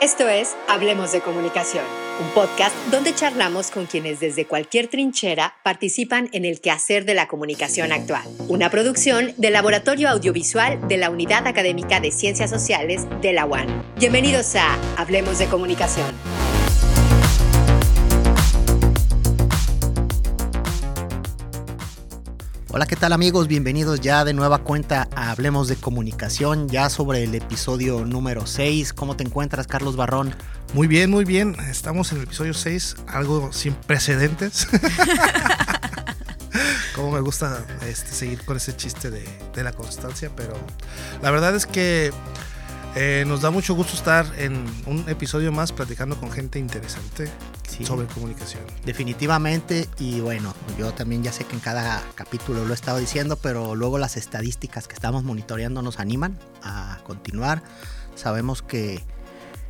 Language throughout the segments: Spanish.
Esto es Hablemos de Comunicación, un podcast donde charlamos con quienes desde cualquier trinchera participan en el quehacer de la comunicación actual. Una producción del Laboratorio Audiovisual de la Unidad Académica de Ciencias Sociales de la UAN. Bienvenidos a Hablemos de Comunicación. Hola, ¿qué tal amigos? Bienvenidos ya de nueva cuenta a Hablemos de Comunicación, ya sobre el episodio número 6. ¿Cómo te encuentras, Carlos Barrón? Muy bien, muy bien. Estamos en el episodio 6, algo sin precedentes. Como me gusta este, seguir con ese chiste de, de la constancia, pero la verdad es que eh, nos da mucho gusto estar en un episodio más platicando con gente interesante Sí. sobre comunicación. Definitivamente, y bueno, yo también ya sé que en cada capítulo lo he estado diciendo, pero luego las estadísticas que estamos monitoreando nos animan a continuar. Sabemos que,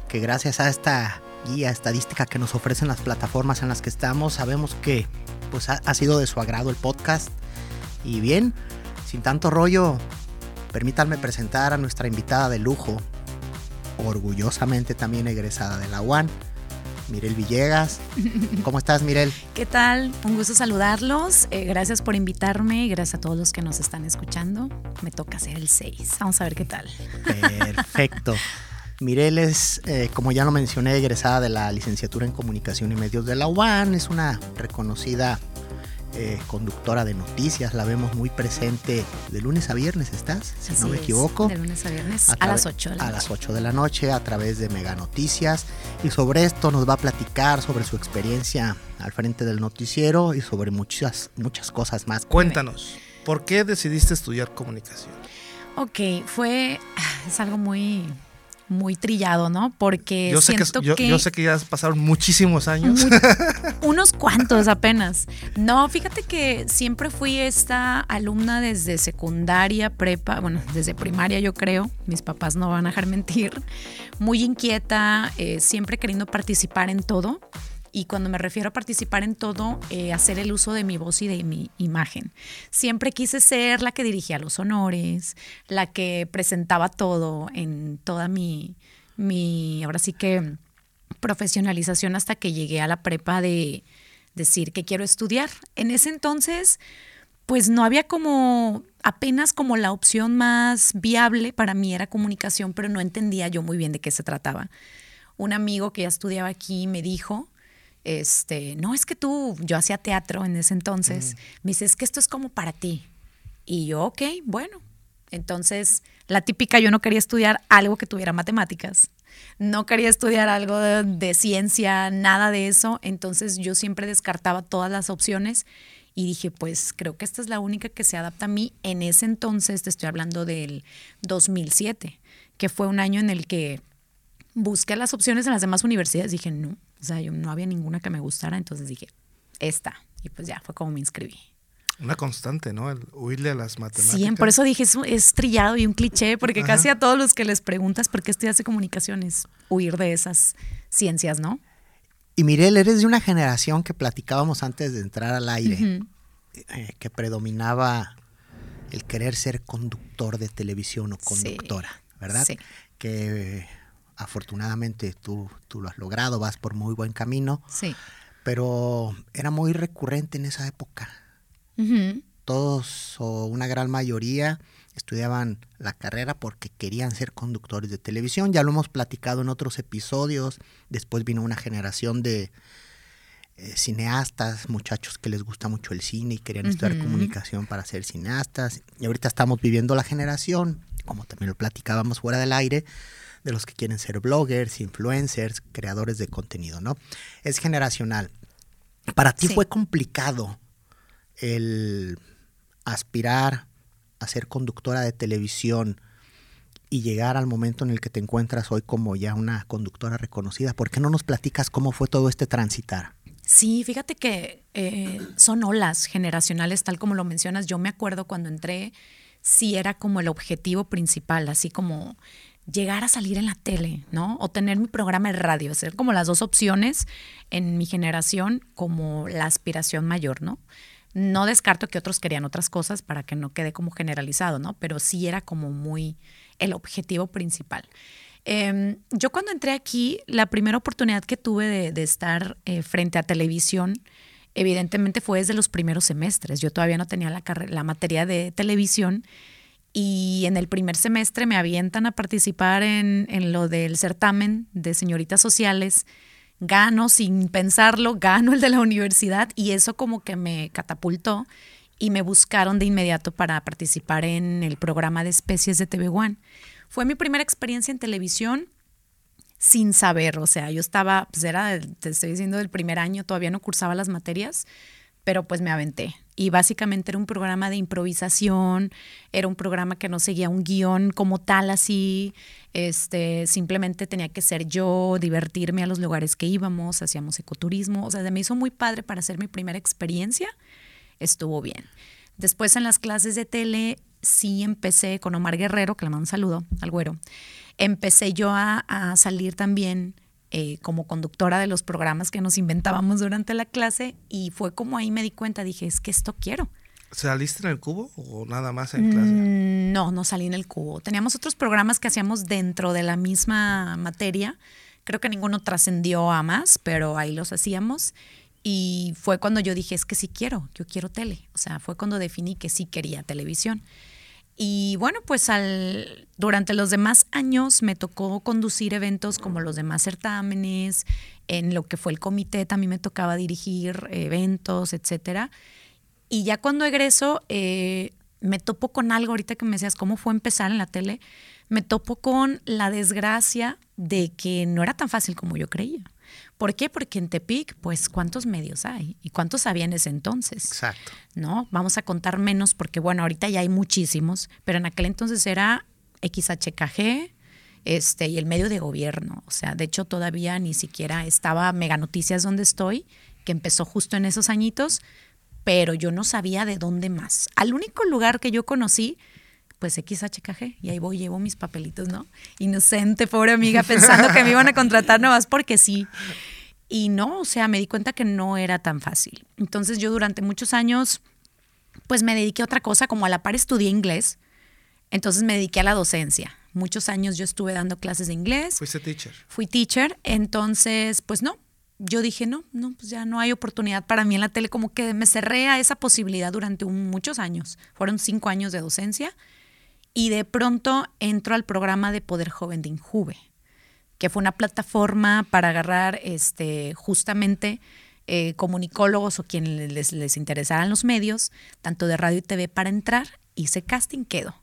que gracias a esta guía estadística que nos ofrecen las plataformas en las que estamos, sabemos que pues ha, ha sido de su agrado el podcast. Y bien, sin tanto rollo, permítanme presentar a nuestra invitada de lujo, orgullosamente también egresada de la UAN, Mirel Villegas. ¿Cómo estás, Mirel? ¿Qué tal? Un gusto saludarlos. Eh, gracias por invitarme y gracias a todos los que nos están escuchando. Me toca hacer el 6. Vamos a ver qué tal. Perfecto. Mirel es, eh, como ya lo mencioné, egresada de la licenciatura en Comunicación y Medios de la UAN. Es una reconocida conductora de noticias. La vemos muy presente de lunes a viernes, ¿estás? Si no me es, equivoco. De lunes a viernes A a, las trave- 8 de la a noche. las 8 de la noche a través de Mega Noticias. Y sobre esto nos va a platicar sobre su experiencia al frente del noticiero y sobre muchas, muchas cosas más. Cuéntanos, ¿por qué decidiste estudiar comunicación? Ok, fue. Es algo muy. Muy trillado, ¿no? Porque Yo sé, que, siento yo, que. yo sé que ya pasaron muchísimos años. Unos cuantos apenas. No, fíjate que siempre fui esta alumna desde secundaria, prepa, bueno, desde primaria yo creo, mis papás no van a dejar mentir, muy inquieta, eh, siempre queriendo participar en todo. Y cuando me refiero a participar en todo, eh, hacer el uso de mi voz y de mi imagen. Siempre quise ser la que dirigía los honores, la que presentaba todo en toda mi, mi ahora sí que profesionalización hasta que llegué a la prepa de decir que quiero estudiar. En ese entonces, pues no había como apenas como la opción más viable para mí era comunicación, pero no entendía yo muy bien de qué se trataba. Un amigo que ya estudiaba aquí me dijo, este, no es que tú, yo hacía teatro en ese entonces, me dice, es que esto es como para ti. Y yo, ok, bueno. Entonces, la típica, yo no quería estudiar algo que tuviera matemáticas. No quería estudiar algo de, de ciencia, nada de eso. Entonces, yo siempre descartaba todas las opciones y dije, pues creo que esta es la única que se adapta a mí. En ese entonces, te estoy hablando del 2007, que fue un año en el que busqué las opciones en las demás universidades. Dije, no, o sea, yo no había ninguna que me gustara. Entonces dije, esta. Y pues ya, fue como me inscribí. Una constante, ¿no? El huirle a las matemáticas. Sí, por eso dije, es, es trillado y un cliché, porque Ajá. casi a todos los que les preguntas por qué estudias comunicaciones, huir de esas ciencias, ¿no? Y Mirel, eres de una generación que platicábamos antes de entrar al aire, eh, que predominaba el querer ser conductor de televisión o Sí. conductora, ¿verdad? Sí. Que eh, afortunadamente tú, tú lo has logrado, vas por muy buen camino, Sí. pero era muy recurrente en esa época. Todos o una gran mayoría estudiaban la carrera porque querían ser conductores de televisión. Ya lo hemos platicado en otros episodios. Después vino una generación de eh, cineastas, muchachos que les gusta mucho el cine y querían estudiar comunicación para ser cineastas. Y ahorita estamos viviendo la generación, como también lo platicábamos fuera del aire, de los que quieren ser bloggers, influencers, creadores de contenido, ¿no? Es generacional. Para ti Sí. fue complicado el aspirar a ser conductora de televisión y llegar al momento en el que te encuentras hoy como ya una conductora reconocida. ¿Por qué no nos platicas cómo fue todo este transitar? Sí, fíjate que eh, son olas generacionales, tal como lo mencionas. Yo me acuerdo cuando entré, sí era como el objetivo principal, así como llegar a salir en la tele, ¿no? O tener mi programa de radio, ser como las dos opciones en mi generación como la aspiración mayor, ¿no? No descarto que otros querían otras cosas para que no quede como generalizado, ¿no? Pero sí era como muy el objetivo principal. Em, yo cuando entré aquí, la primera oportunidad que tuve de, estar eh, frente a televisión, evidentemente fue desde los primeros semestres. Yo todavía no tenía la, la materia de televisión y en el primer semestre me avientan a participar en, en lo del certamen de señoritas sociales. Gano sin pensarlo, gano el de la universidad y eso como que me catapultó y me buscaron de inmediato para participar en el programa de especies de TV One. Fue mi primera experiencia en televisión sin saber, o sea, yo estaba, pues era, te estoy diciendo, del primer año, todavía no cursaba las materias, pero pues me aventé. Y básicamente era un programa de improvisación, era un programa que no seguía un guion como tal así, este, simplemente tenía que ser yo, divertirme a los lugares que íbamos, hacíamos ecoturismo, o sea, se me hizo muy padre para hacer mi primera experiencia, estuvo bien. Después en las clases de tele sí empecé con Omar Guerrero, que le mando un saludo al güero, empecé yo a, salir también eh, como conductora de los programas que nos inventábamos durante la clase y fue como ahí me di cuenta, dije, es que esto quiero. ¿Saliste en el cubo o nada más en clase? Mm, no, no salí en el cubo. Teníamos otros programas que hacíamos dentro de la misma materia. Creo que ninguno trascendió a más, pero ahí los hacíamos. Y fue cuando yo dije, es que sí quiero, yo quiero tele. O sea, fue cuando definí que sí quería televisión. Y bueno, pues al, durante los demás años me tocó conducir eventos como los demás certámenes, en lo que fue el comité también me tocaba dirigir eventos, etcétera. Y ya cuando egreso, eh, me topo con algo, ahorita que me decías cómo fue empezar en la tele, me topo con la desgracia de que no era tan fácil como yo creía. ¿Por qué? Porque en Tepic, pues, ¿cuántos medios hay? ¿Y cuántos había en ese entonces? Exacto. ¿No? Vamos a contar menos porque, bueno, ahorita ya hay muchísimos, pero en aquel entonces era XHKG este, y el medio de gobierno. O sea, de hecho, todavía ni siquiera estaba Mega Noticias donde estoy, que empezó justo en esos añitos, pero yo no sabía de dónde más. Al único lugar que yo conocí pues XHKG y ahí voy, llevo mis papelitos, ¿no? Inocente, pobre amiga, pensando que me iban a contratar nomás porque sí. Y no, o sea, me di cuenta que no era tan fácil. Entonces yo durante muchos años, pues me dediqué a otra cosa, como a la par estudié inglés, entonces me dediqué a la docencia. Muchos años yo estuve dando clases de inglés. Fuiste teacher. Fui teacher, entonces, pues no, yo dije, no, no, pues ya no hay oportunidad para mí en la tele, como que me cerré a esa posibilidad durante muchos años. Fueron cinco años de docencia y de pronto entro al programa de Poder Joven de Injuve, que fue una plataforma para agarrar este, justamente eh, comunicólogos o quienes les, les interesaran los medios, tanto de radio y TV, para entrar. Hice casting, quedo.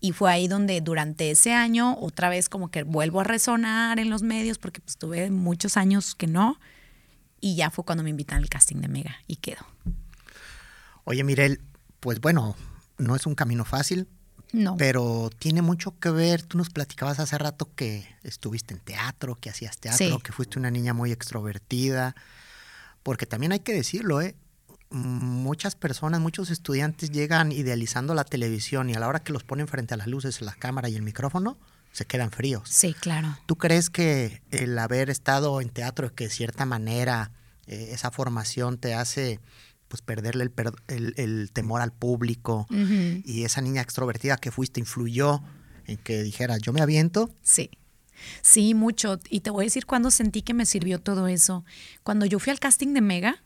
Y fue ahí donde durante ese año otra vez como que vuelvo a resonar en los medios porque pues tuve muchos años que no. Y ya fue cuando me invitan al casting de Mega y quedo. Oye, Mirel, pues bueno, no es un camino fácil, no. Pero tiene mucho que ver, tú nos platicabas hace rato que estuviste en teatro, que hacías teatro, que fuiste una niña muy extrovertida, porque también hay que decirlo, ¿eh? muchas personas, muchos estudiantes llegan idealizando la televisión y a la hora que los ponen frente a las luces, la cámara y el micrófono, se quedan fríos. Sí, claro. ¿Tú crees que el haber estado en teatro, que de cierta manera eh, esa formación te hace pues perderle el, temor al público y esa niña extrovertida que fuiste influyó en que dijera, yo me aviento. Sí. Sí, mucho. Y te voy a decir cuándo sentí que me sirvió todo eso. Cuando yo fui al casting de Mega,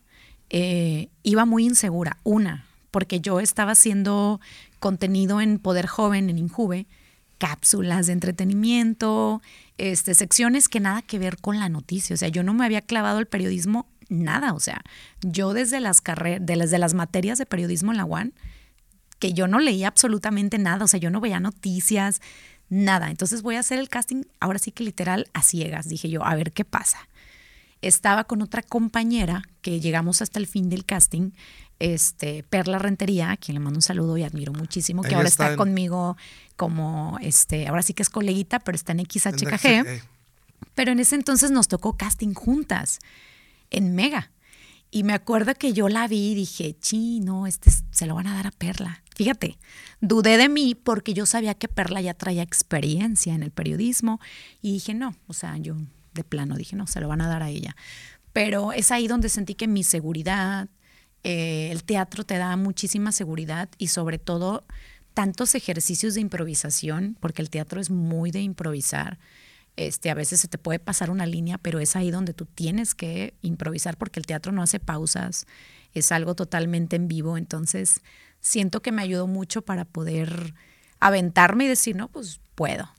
eh, iba muy insegura. Una, porque yo estaba haciendo contenido en Poder Joven, en Injuve, cápsulas de entretenimiento, este, secciones que nada que ver con la noticia. O sea, yo no me había clavado el periodismo nada, o sea, yo desde las carreras, desde las materias de periodismo en la UAN, que yo no leía absolutamente nada, o sea, yo no veía noticias, nada. Entonces voy a hacer el casting, ahora sí que literal a ciegas, dije yo, a ver qué pasa. Estaba con otra compañera que llegamos hasta el fin del casting, este, Perla Rentería, a quien le mando un saludo y admiro muchísimo, que ahora está, conmigo como, este, ahora sí que es coleguita, pero está en XHKG. Pero en ese entonces nos tocó casting juntas en Mega. Y me acuerdo que yo la vi y dije, chi, no, este se lo van a dar a Perla. Fíjate, dudé de mí porque yo sabía que Perla ya traía experiencia en el periodismo y dije, no, o sea, yo de plano dije, no, se lo van a dar a ella. Pero es ahí donde sentí que mi seguridad, eh, el teatro te da muchísima seguridad y sobre todo tantos ejercicios de improvisación, porque el teatro es muy de improvisar Este, a veces se te puede pasar una línea, pero es ahí donde tú tienes que improvisar porque el teatro no hace pausas, es algo totalmente en vivo, entonces siento que me ayudó mucho para poder aventarme y decir, no, pues puedo.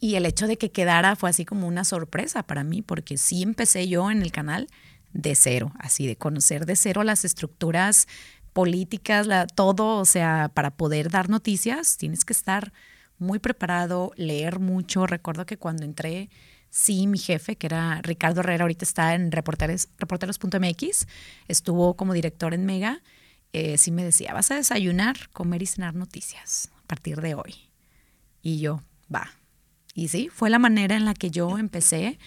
Y el hecho de que quedara fue así como una sorpresa para mí, porque sí empecé yo en el canal de cero, así de conocer de cero las estructuras políticas, todo, o sea, para poder dar noticias tienes que estar muy preparado, leer mucho. Recuerdo que cuando entré, sí, mi jefe, que era Ricardo Herrera, ahorita está en reporteros, reporteros.mx, estuvo como director en Mega, eh, sí me decía, vas a desayunar, comer y cenar noticias a partir de hoy. Y yo, va. Y sí, fue la manera en la que yo empecé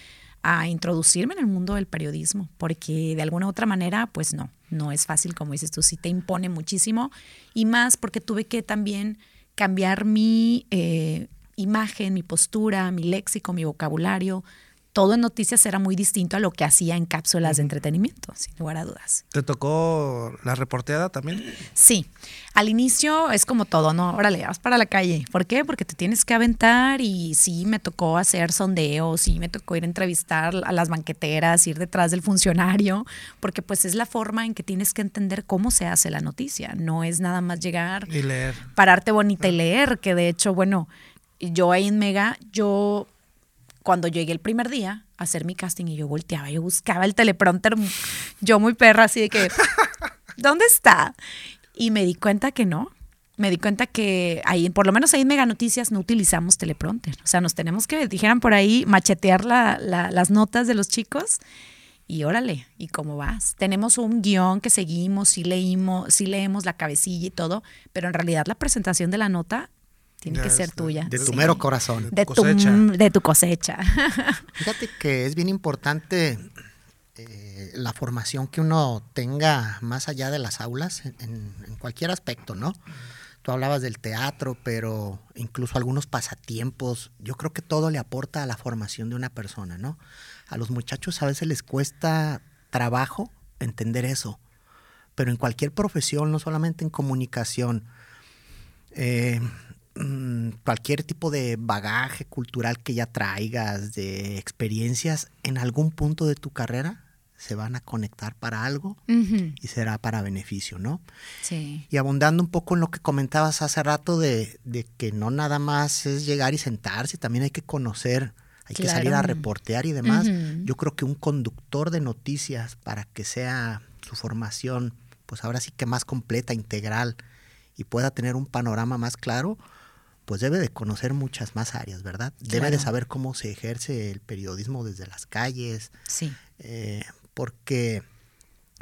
a introducirme en el mundo del periodismo, porque de alguna u otra manera, pues no, no es fácil, como dices tú, sí te impone muchísimo, y más porque tuve que también cambiar mi eh, imagen, mi postura, mi léxico, mi vocabulario, todo en noticias era muy distinto a lo que hacía en cápsulas de entretenimiento, sin lugar a dudas. ¿Te tocó la reporteada también? Sí, al inicio es como todo, ¿no? Órale, vas para la calle. ¿Por qué? Porque te tienes que aventar y sí me tocó hacer sondeos, sí me tocó ir a entrevistar a las banqueteras, ir detrás del funcionario, porque pues es la forma en que tienes que entender cómo se hace la noticia. No es nada más llegar, y leer. pararte bonita y leer, que de hecho, bueno, yo ahí en Mega, yo cuando llegué el primer día a hacer mi casting y yo volteaba, yo buscaba el teleprompter, yo muy perra, así de que, ¿dónde está? Y me di cuenta que no. Me di cuenta que ahí, por lo menos ahí en Mega Noticias, no utilizamos teleprompter. O sea, nos tenemos que, dijeran por ahí, machetear la, las notas de los chicos. Y órale, ¿y cómo vas? Tenemos un guion que seguimos, sí leímos, sí leemos la cabecilla y todo, pero en realidad la presentación de la nota tiene que ser tuya. De tu mero corazón. De tu, de tu cosecha. Fíjate que es bien importante eh, la formación que uno tenga más allá de las aulas, en, cualquier aspecto, ¿no? Tú hablabas del teatro, pero incluso algunos pasatiempos, yo creo que todo le aporta a la formación de una persona, ¿no? A los muchachos a veces les cuesta trabajo entender eso, pero en cualquier profesión, no solamente en comunicación, eh, Mm, cualquier tipo de bagaje cultural que ya traigas, de experiencias, en algún punto de tu carrera se van a conectar para algo y será para beneficio, ¿no? Sí. Y abundando un poco en lo que comentabas hace rato de, que no nada más es llegar y sentarse, también hay que conocer, hay que salir a reportear y demás. Yo creo que un conductor de noticias para que sea su formación, pues ahora sí que más completa, integral y pueda tener un panorama más claro, pues debe de conocer muchas más áreas, ¿verdad? Debe de saber cómo se ejerce el periodismo desde las calles. Sí. Eh, porque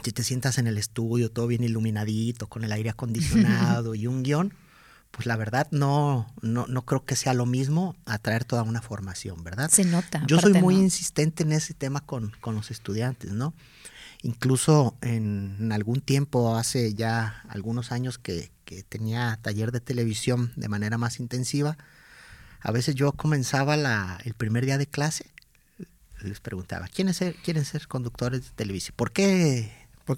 si te sientas en el estudio todo bien iluminadito, con el aire acondicionado y un guion, pues la verdad no, no, no creo que sea lo mismo atraer toda una formación, ¿verdad? Se nota. Yo soy muy insistente en ese tema con, con los estudiantes, ¿no? Incluso en, algún tiempo, hace ya algunos años que, tenía taller de televisión de manera más intensiva, a veces yo comenzaba la, el primer día de clase, les preguntaba, ¿quiénes, ser, quieren ser conductores de televisión? ¿Por qué,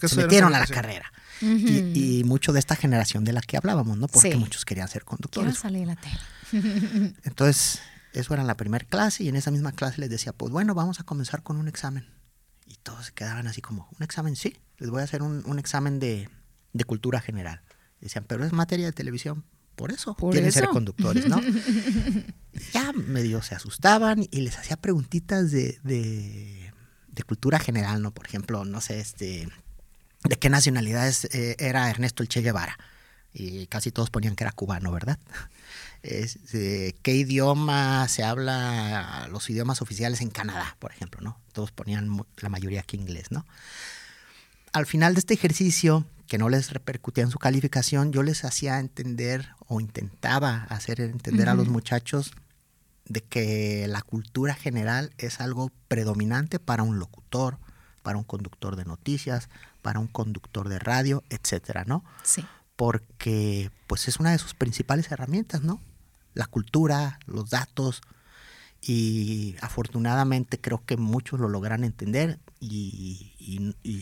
se metieron a la carrera? y, mucho de esta generación de la que hablábamos, ¿no? Porque muchos querían ser conductores. salir la tele. Entonces, eso era la primera clase y en esa misma clase les decía, pues bueno, vamos a comenzar con un examen y todos se quedaban así como, ¿un examen? Sí, les voy a hacer un, examen de, cultura general. Decían, pero es materia de televisión. Por eso ¿Por quieren ser conductores, ¿no? ya medio se asustaban y les hacía preguntitas de, de, cultura general, ¿no? Por ejemplo, no sé, este, ¿de qué nacionalidad eh, era Ernesto el Che Guevara? Y casi todos ponían que era cubano, ¿verdad? Este, qué idioma se habla, los idiomas oficiales en Canadá, por ejemplo, ¿no? Todos ponían la mayoría aquí inglés, ¿no? Al final de este ejercicio, que no les repercutía en su calificación, yo les hacía entender o intentaba hacer entender a los muchachos de que la cultura general es algo predominante para un locutor, para un conductor de noticias, para un conductor de radio, etcétera, ¿no? Sí. Porque pues es una de sus principales herramientas, ¿no? la cultura, los datos, y afortunadamente creo que muchos lo logran entender y,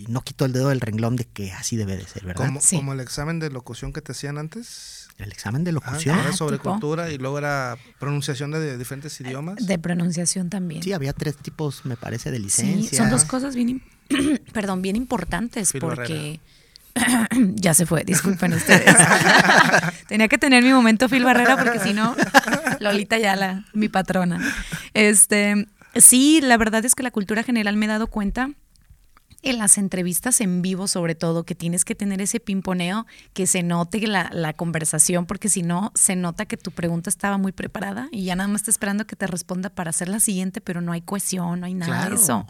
no quito el dedo del renglón de que así debe de ser, ¿verdad? ¿Como, ¿Como, el examen de locución que te hacían antes? el examen de Ah, locución. era sobre tipo. cultura y luego era pronunciación de diferentes idiomas. De pronunciación también. Sí, había tres tipos, me parece, de Sí, licencia. son dos cosas bien, perdón, bien importantes porque ya se fue, disculpen ustedes. Tenía que tener mi momento Phil Barrera porque si no, Lolita Yala, mi patrona. Este, sí, la verdad es que la cultura general me he dado cuenta en las entrevistas en vivo, sobre todo, que tienes que tener ese pimponeo, que se note la, la conversación, porque si no, se nota que tu pregunta estaba muy preparada y ya nada más está esperando que te responda para hacer la siguiente, pero no hay cohesión, no hay nada Claro. de eso.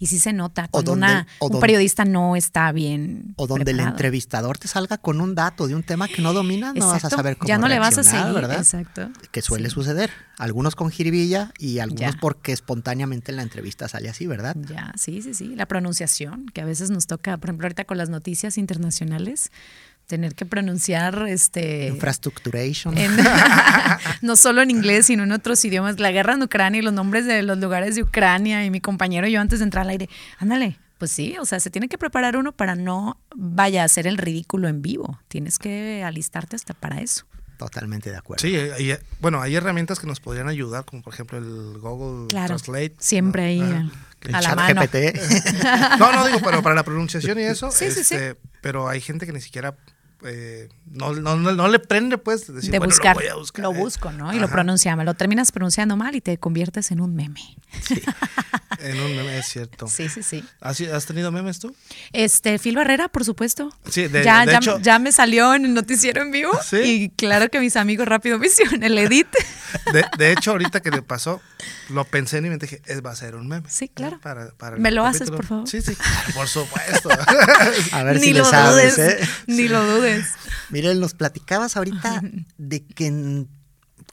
Y sí se nota cuando donde- una, un donde- periodista no está bien. O donde el entrevistador te salga con un dato de un tema que no dominas, no vas a saber cómo Ya no le vas a seguir, ¿verdad? exacto. Que suele Sí. suceder. Algunos con jiribilla y algunos Ya. porque espontáneamente en la entrevista sale así, ¿verdad? Ya, sí, sí, sí. La pronunciación, que a veces nos toca, por ejemplo, ahorita con las noticias internacionales, tener que pronunciar este. Infrastructuration. en- no solo en inglés, sino en otros idiomas. La guerra en Ucrania y los nombres de los lugares de Ucrania. Y mi compañero y yo antes de entrar al aire, ándale, pues sí, o sea, se tiene que preparar uno para no vaya a hacer el ridículo en vivo. Tienes que alistarte hasta para eso. Totalmente de acuerdo. Sí, hay- bueno, hay herramientas que nos podrían ayudar, como por ejemplo el Google Claro, Translate. siempre ahí El a la chat mano. GPT. No, no digo, pero para la pronunciación y eso. Sí, sí, sí. este, Pero hay gente que ni siquiera eh, no, no, no, no le prende, pues, decir, de bueno, buscar. Lo, voy a buscar, Lo eh. busco, ¿no? Y lo Ajá, pronunciamos. Lo terminas pronunciando mal y te conviertes en un meme. En un meme, es cierto. Sí, sí, sí. ¿Has, ¿Has tenido memes tú? Este, Phil Barrera, por supuesto. Sí, de- ya, de ya, hecho- ya me salió en el noticiero en vivo. ¿Sí? Y claro que mis amigos rápido me hicieron el edit. De, de hecho, ahorita que le pasó, lo pensé en mi mente dije, es, va a ser un meme. Sí, claro. Para, para el ¿Me lo haces, por favor? Sí, sí, claro, por supuesto. A ver Ni si lo sabes, dudes. ¿eh? Ni lo dudes. Miren, nos platicabas ahorita de que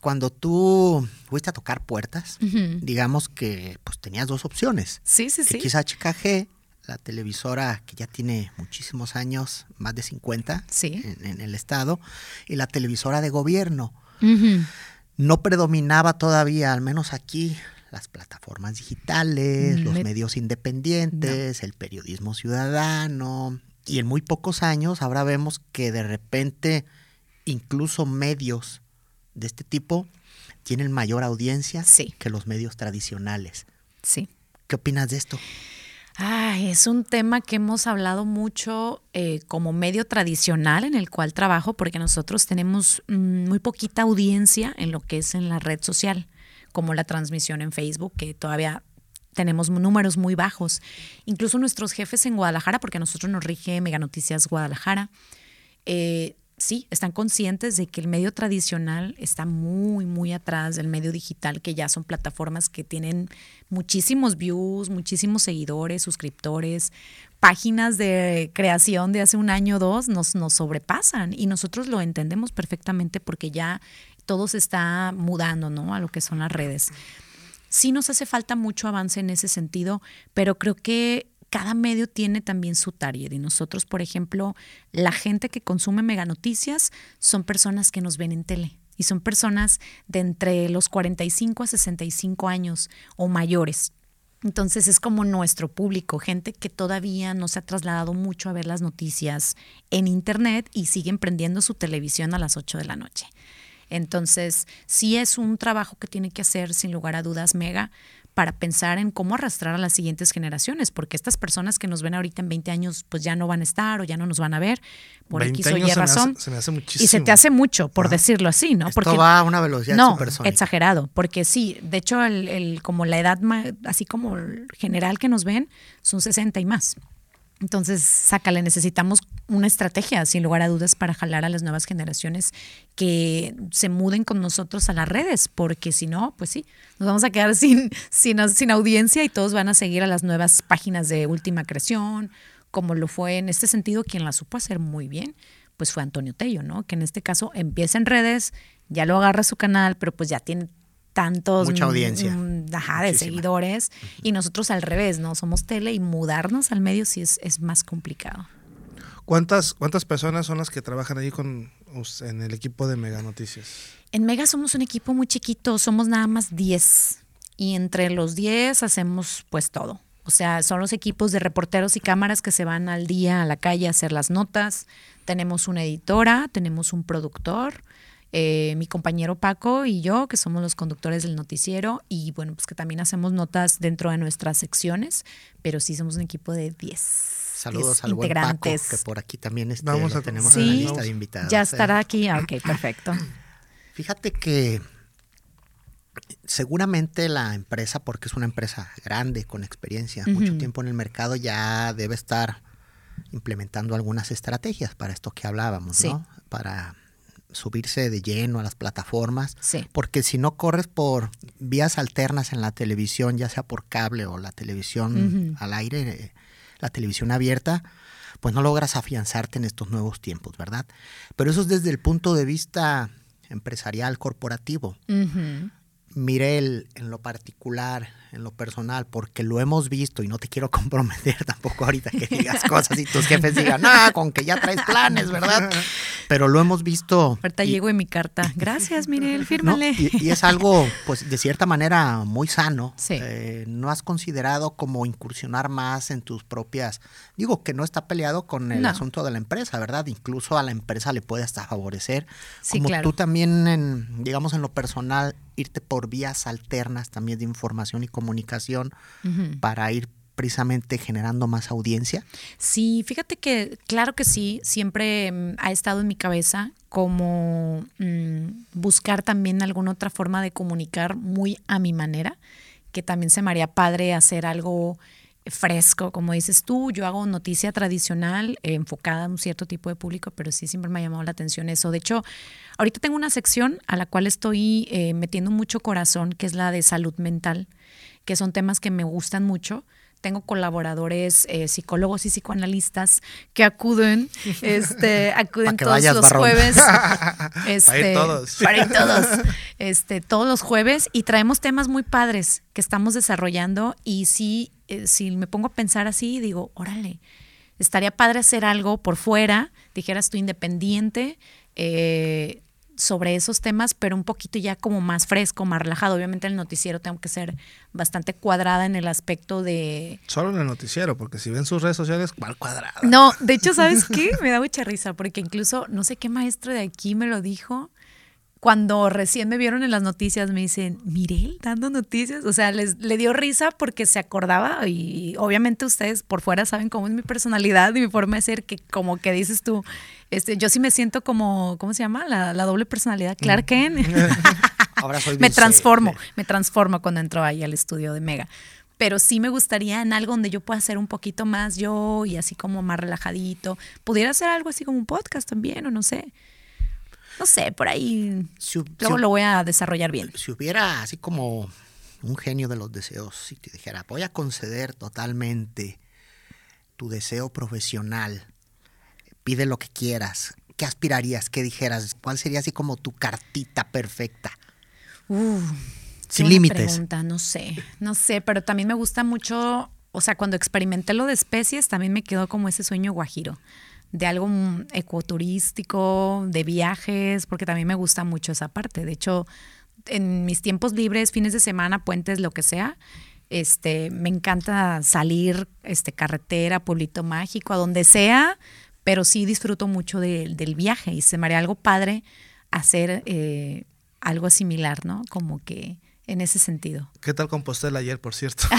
cuando tú fuiste a tocar puertas, digamos que pues tenías dos opciones. Sí, sí, sí. XHKG, la televisora que ya tiene muchísimos años, más de 50 Sí. en, en el estado, y la televisora de gobierno. No predominaba todavía, al menos aquí, las plataformas digitales, los Me- medios independientes, el periodismo ciudadano. Y en muy pocos años ahora vemos que de repente incluso medios de este tipo tienen mayor audiencia Sí. que los medios tradicionales. Sí. ¿Qué opinas de esto? Ay, es un tema que hemos hablado mucho eh, como medio tradicional en el cual trabajo, porque nosotros tenemos mm, muy poquita audiencia en lo que es en la red social, como la transmisión en Facebook, que todavía tenemos números muy bajos. Incluso nuestros jefes en Guadalajara, porque a nosotros nos rige Mega Noticias Guadalajara, eh, sí, están conscientes de que el medio tradicional está muy, muy atrás del medio digital, que ya son plataformas que tienen muchísimos views, muchísimos seguidores, suscriptores, páginas de creación de hace un año o dos nos, nos sobrepasan y nosotros lo entendemos perfectamente porque ya todo se está mudando, ¿no? A lo que son las redes. Sí nos hace falta mucho avance en ese sentido, pero creo que cada medio tiene también su target. Y nosotros, por ejemplo, la gente que consume Mega Noticias son personas que nos ven en tele. Y son personas de entre los 45 a 65 años o mayores. Entonces es como nuestro público, gente que todavía no se ha trasladado mucho a ver las noticias en internet y siguen prendiendo su televisión a las 8 de la noche. Entonces, sí es un trabajo que tiene que hacer, sin lugar a dudas, Mega, para pensar en cómo arrastrar a las siguientes generaciones, porque estas personas que nos ven ahorita en 20 años, pues ya no van a estar o ya no nos van a ver, por 20 X o Y años se me hace- razón. se me hace y se muchísimo. te hace mucho, por decirlo así, ¿no? Esto va a una velocidad no, exagerado, porque sí, de hecho, el, el- como la edad así como general que nos ven, son 60 y más. Entonces, sácale, necesitamos una estrategia, sin lugar a dudas, para jalar a las nuevas generaciones que se muden con nosotros a las redes, porque si no, pues sí, nos vamos a quedar sin, sin, sin audiencia y todos van a seguir a las nuevas páginas de última creación, como lo fue en este sentido, quien la supo hacer muy bien, pues fue Antonio Tello, ¿no? Que en este caso empieza en redes, ya lo agarra su canal, pero pues ya tiene tantos Mucha mm, audiencia. mm, ajá, de Muchísima. seguidores y nosotros al revés, ¿no? Somos tele y mudarnos al medio sí es, es más complicado. ¿Cuántas, ¿Cuántas personas son las que trabajan ahí con en el equipo de Mega Noticias? En Mega somos un equipo muy chiquito, somos nada más 10 y entre los 10 hacemos pues todo. O sea, son los equipos de reporteros y cámaras que se van al día a la calle a hacer las notas. Tenemos una editora, tenemos un productor, eh, mi compañero Paco y yo, que somos los conductores del noticiero, y bueno, pues que también hacemos notas dentro de nuestras secciones, pero sí somos un equipo de 10. Saludos al buen Paco, que por aquí también este, Vamos a- tenemos Sí, en la lista de invitados. Ya ¿eh? estará aquí. Ah, ok, perfecto. Fíjate que seguramente la empresa, porque es una empresa grande, con experiencia, mucho tiempo en el mercado, ya debe estar implementando algunas estrategias para esto que hablábamos, Sí. ¿no? Para subirse de lleno a las plataformas. Sí. Porque si no corres por vías alternas en la televisión, ya sea por cable o la televisión al aire, eh, la televisión abierta, pues no logras afianzarte en estos nuevos tiempos, ¿verdad? Pero eso es desde el punto de vista empresarial, corporativo. Ujú. Mirel, en lo particular, en lo personal, porque lo hemos visto y no te quiero comprometer tampoco ahorita que digas cosas y tus jefes digan, ah, con que ya traes planes, ¿verdad? Pero lo hemos visto. Ahorita y- llego en mi carta. Gracias, Mirel, ¿no? fírmale. Y, y es algo, pues, de cierta manera muy sano. Sí. Eh, no has considerado como incursionar más en tus propias. Digo que no está peleado con el No. asunto de la empresa, ¿verdad? Incluso a la empresa le puede hasta favorecer. Sí, como claro. tú también, en, digamos, en lo personal, irte por vías alternas también de información y comunicación para ir precisamente generando más audiencia. Sí, fíjate que claro que sí, siempre mm, ha estado en mi cabeza como mm, buscar también alguna otra forma de comunicar muy a mi manera, que también se me haría padre hacer algo fresco, como dices tú, yo hago noticia tradicional eh, enfocada a un cierto tipo de público, pero sí siempre me ha llamado la atención eso. De hecho, ahorita tengo una sección a la cual estoy eh, metiendo mucho corazón, que es la de salud mental, que son temas que me gustan mucho. Tengo colaboradores eh, psicólogos y psicoanalistas que acuden, este, acuden todos vayas, los Barrón. jueves. Para ir este, todos. Para ir todos. Este, todos los jueves y traemos temas muy padres que estamos desarrollando y sí, eh, si me pongo a pensar así, digo, órale, estaría padre hacer algo por fuera, dijeras tú independiente, eh, sobre esos temas, pero un poquito ya como más fresco, más relajado. Obviamente el noticiero tengo que ser bastante cuadrada en el aspecto de... Solo en el noticiero, porque si ven sus redes sociales, ¿cuál cuadrada? No, de hecho, ¿sabes qué? Me da mucha risa, porque incluso, no sé qué maestro de aquí me lo dijo, cuando recién me vieron en las noticias, me dicen, Mirel, dando noticias. O sea, les, le dio risa porque se acordaba y obviamente ustedes por fuera saben cómo es mi personalidad y mi forma de ser, que como que dices tú, este, yo sí me siento como, ¿cómo se llama? La, la doble personalidad, Clark Kent. Ahora soy me transformo, me transformo cuando entro ahí al estudio de Mega. Pero sí me gustaría en algo donde yo pueda ser un poquito más yo y así como más relajadito. Pudiera ser algo así como un podcast también, o no sé. No sé, por ahí. Si Luego si- lo voy a desarrollar bien. si hubiera así como un genio de los deseos, si te dijera, voy a conceder totalmente tu deseo profesional, pide lo que quieras, ¿qué aspirarías? ¿Qué dijeras? ¿Cuál sería así como tu cartita perfecta? Uh, Sin límites. pregunta, no sé, no sé, pero también me gusta mucho, o sea, cuando experimenté lo de especies, también me quedó como ese sueño guajiro, de algo mm, ecoturístico, de viajes, porque también me gusta mucho esa parte. De hecho, en mis tiempos libres, fines de semana, puentes, lo que sea, este, me encanta salir, este, carretera, pueblito mágico, a donde sea, pero sí disfruto mucho de- del viaje y se me haría algo padre hacer eh, algo similar, ¿no? Como que en ese sentido. ¿Qué tal Compostela ayer, por cierto?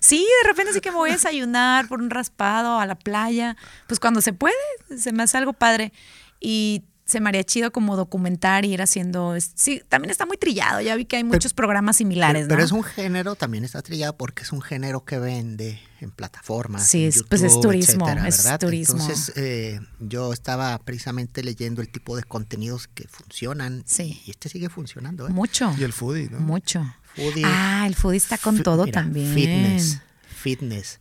Sí, de repente sí que me voy a desayunar por un raspado a la playa, pues cuando se puede, se me hace algo padre. Y se me haría chido como documentar y ir haciendo... Sí, también está muy trillado, ya vi que hay muchos programas similares, Pero ¿no? es un género, también está trillado porque es un género que vende en plataformas. Sí, en es- pues es turismo, etcétera, es ¿verdad? turismo. Entonces, eh, yo estaba precisamente leyendo el tipo de contenidos que funcionan. Sí. Y este sigue funcionando, ¿eh? Mucho. Y el foodie, ¿no? Mucho. Foodie, Ah, el foodie está con todo mira, también. Fitness, fitness,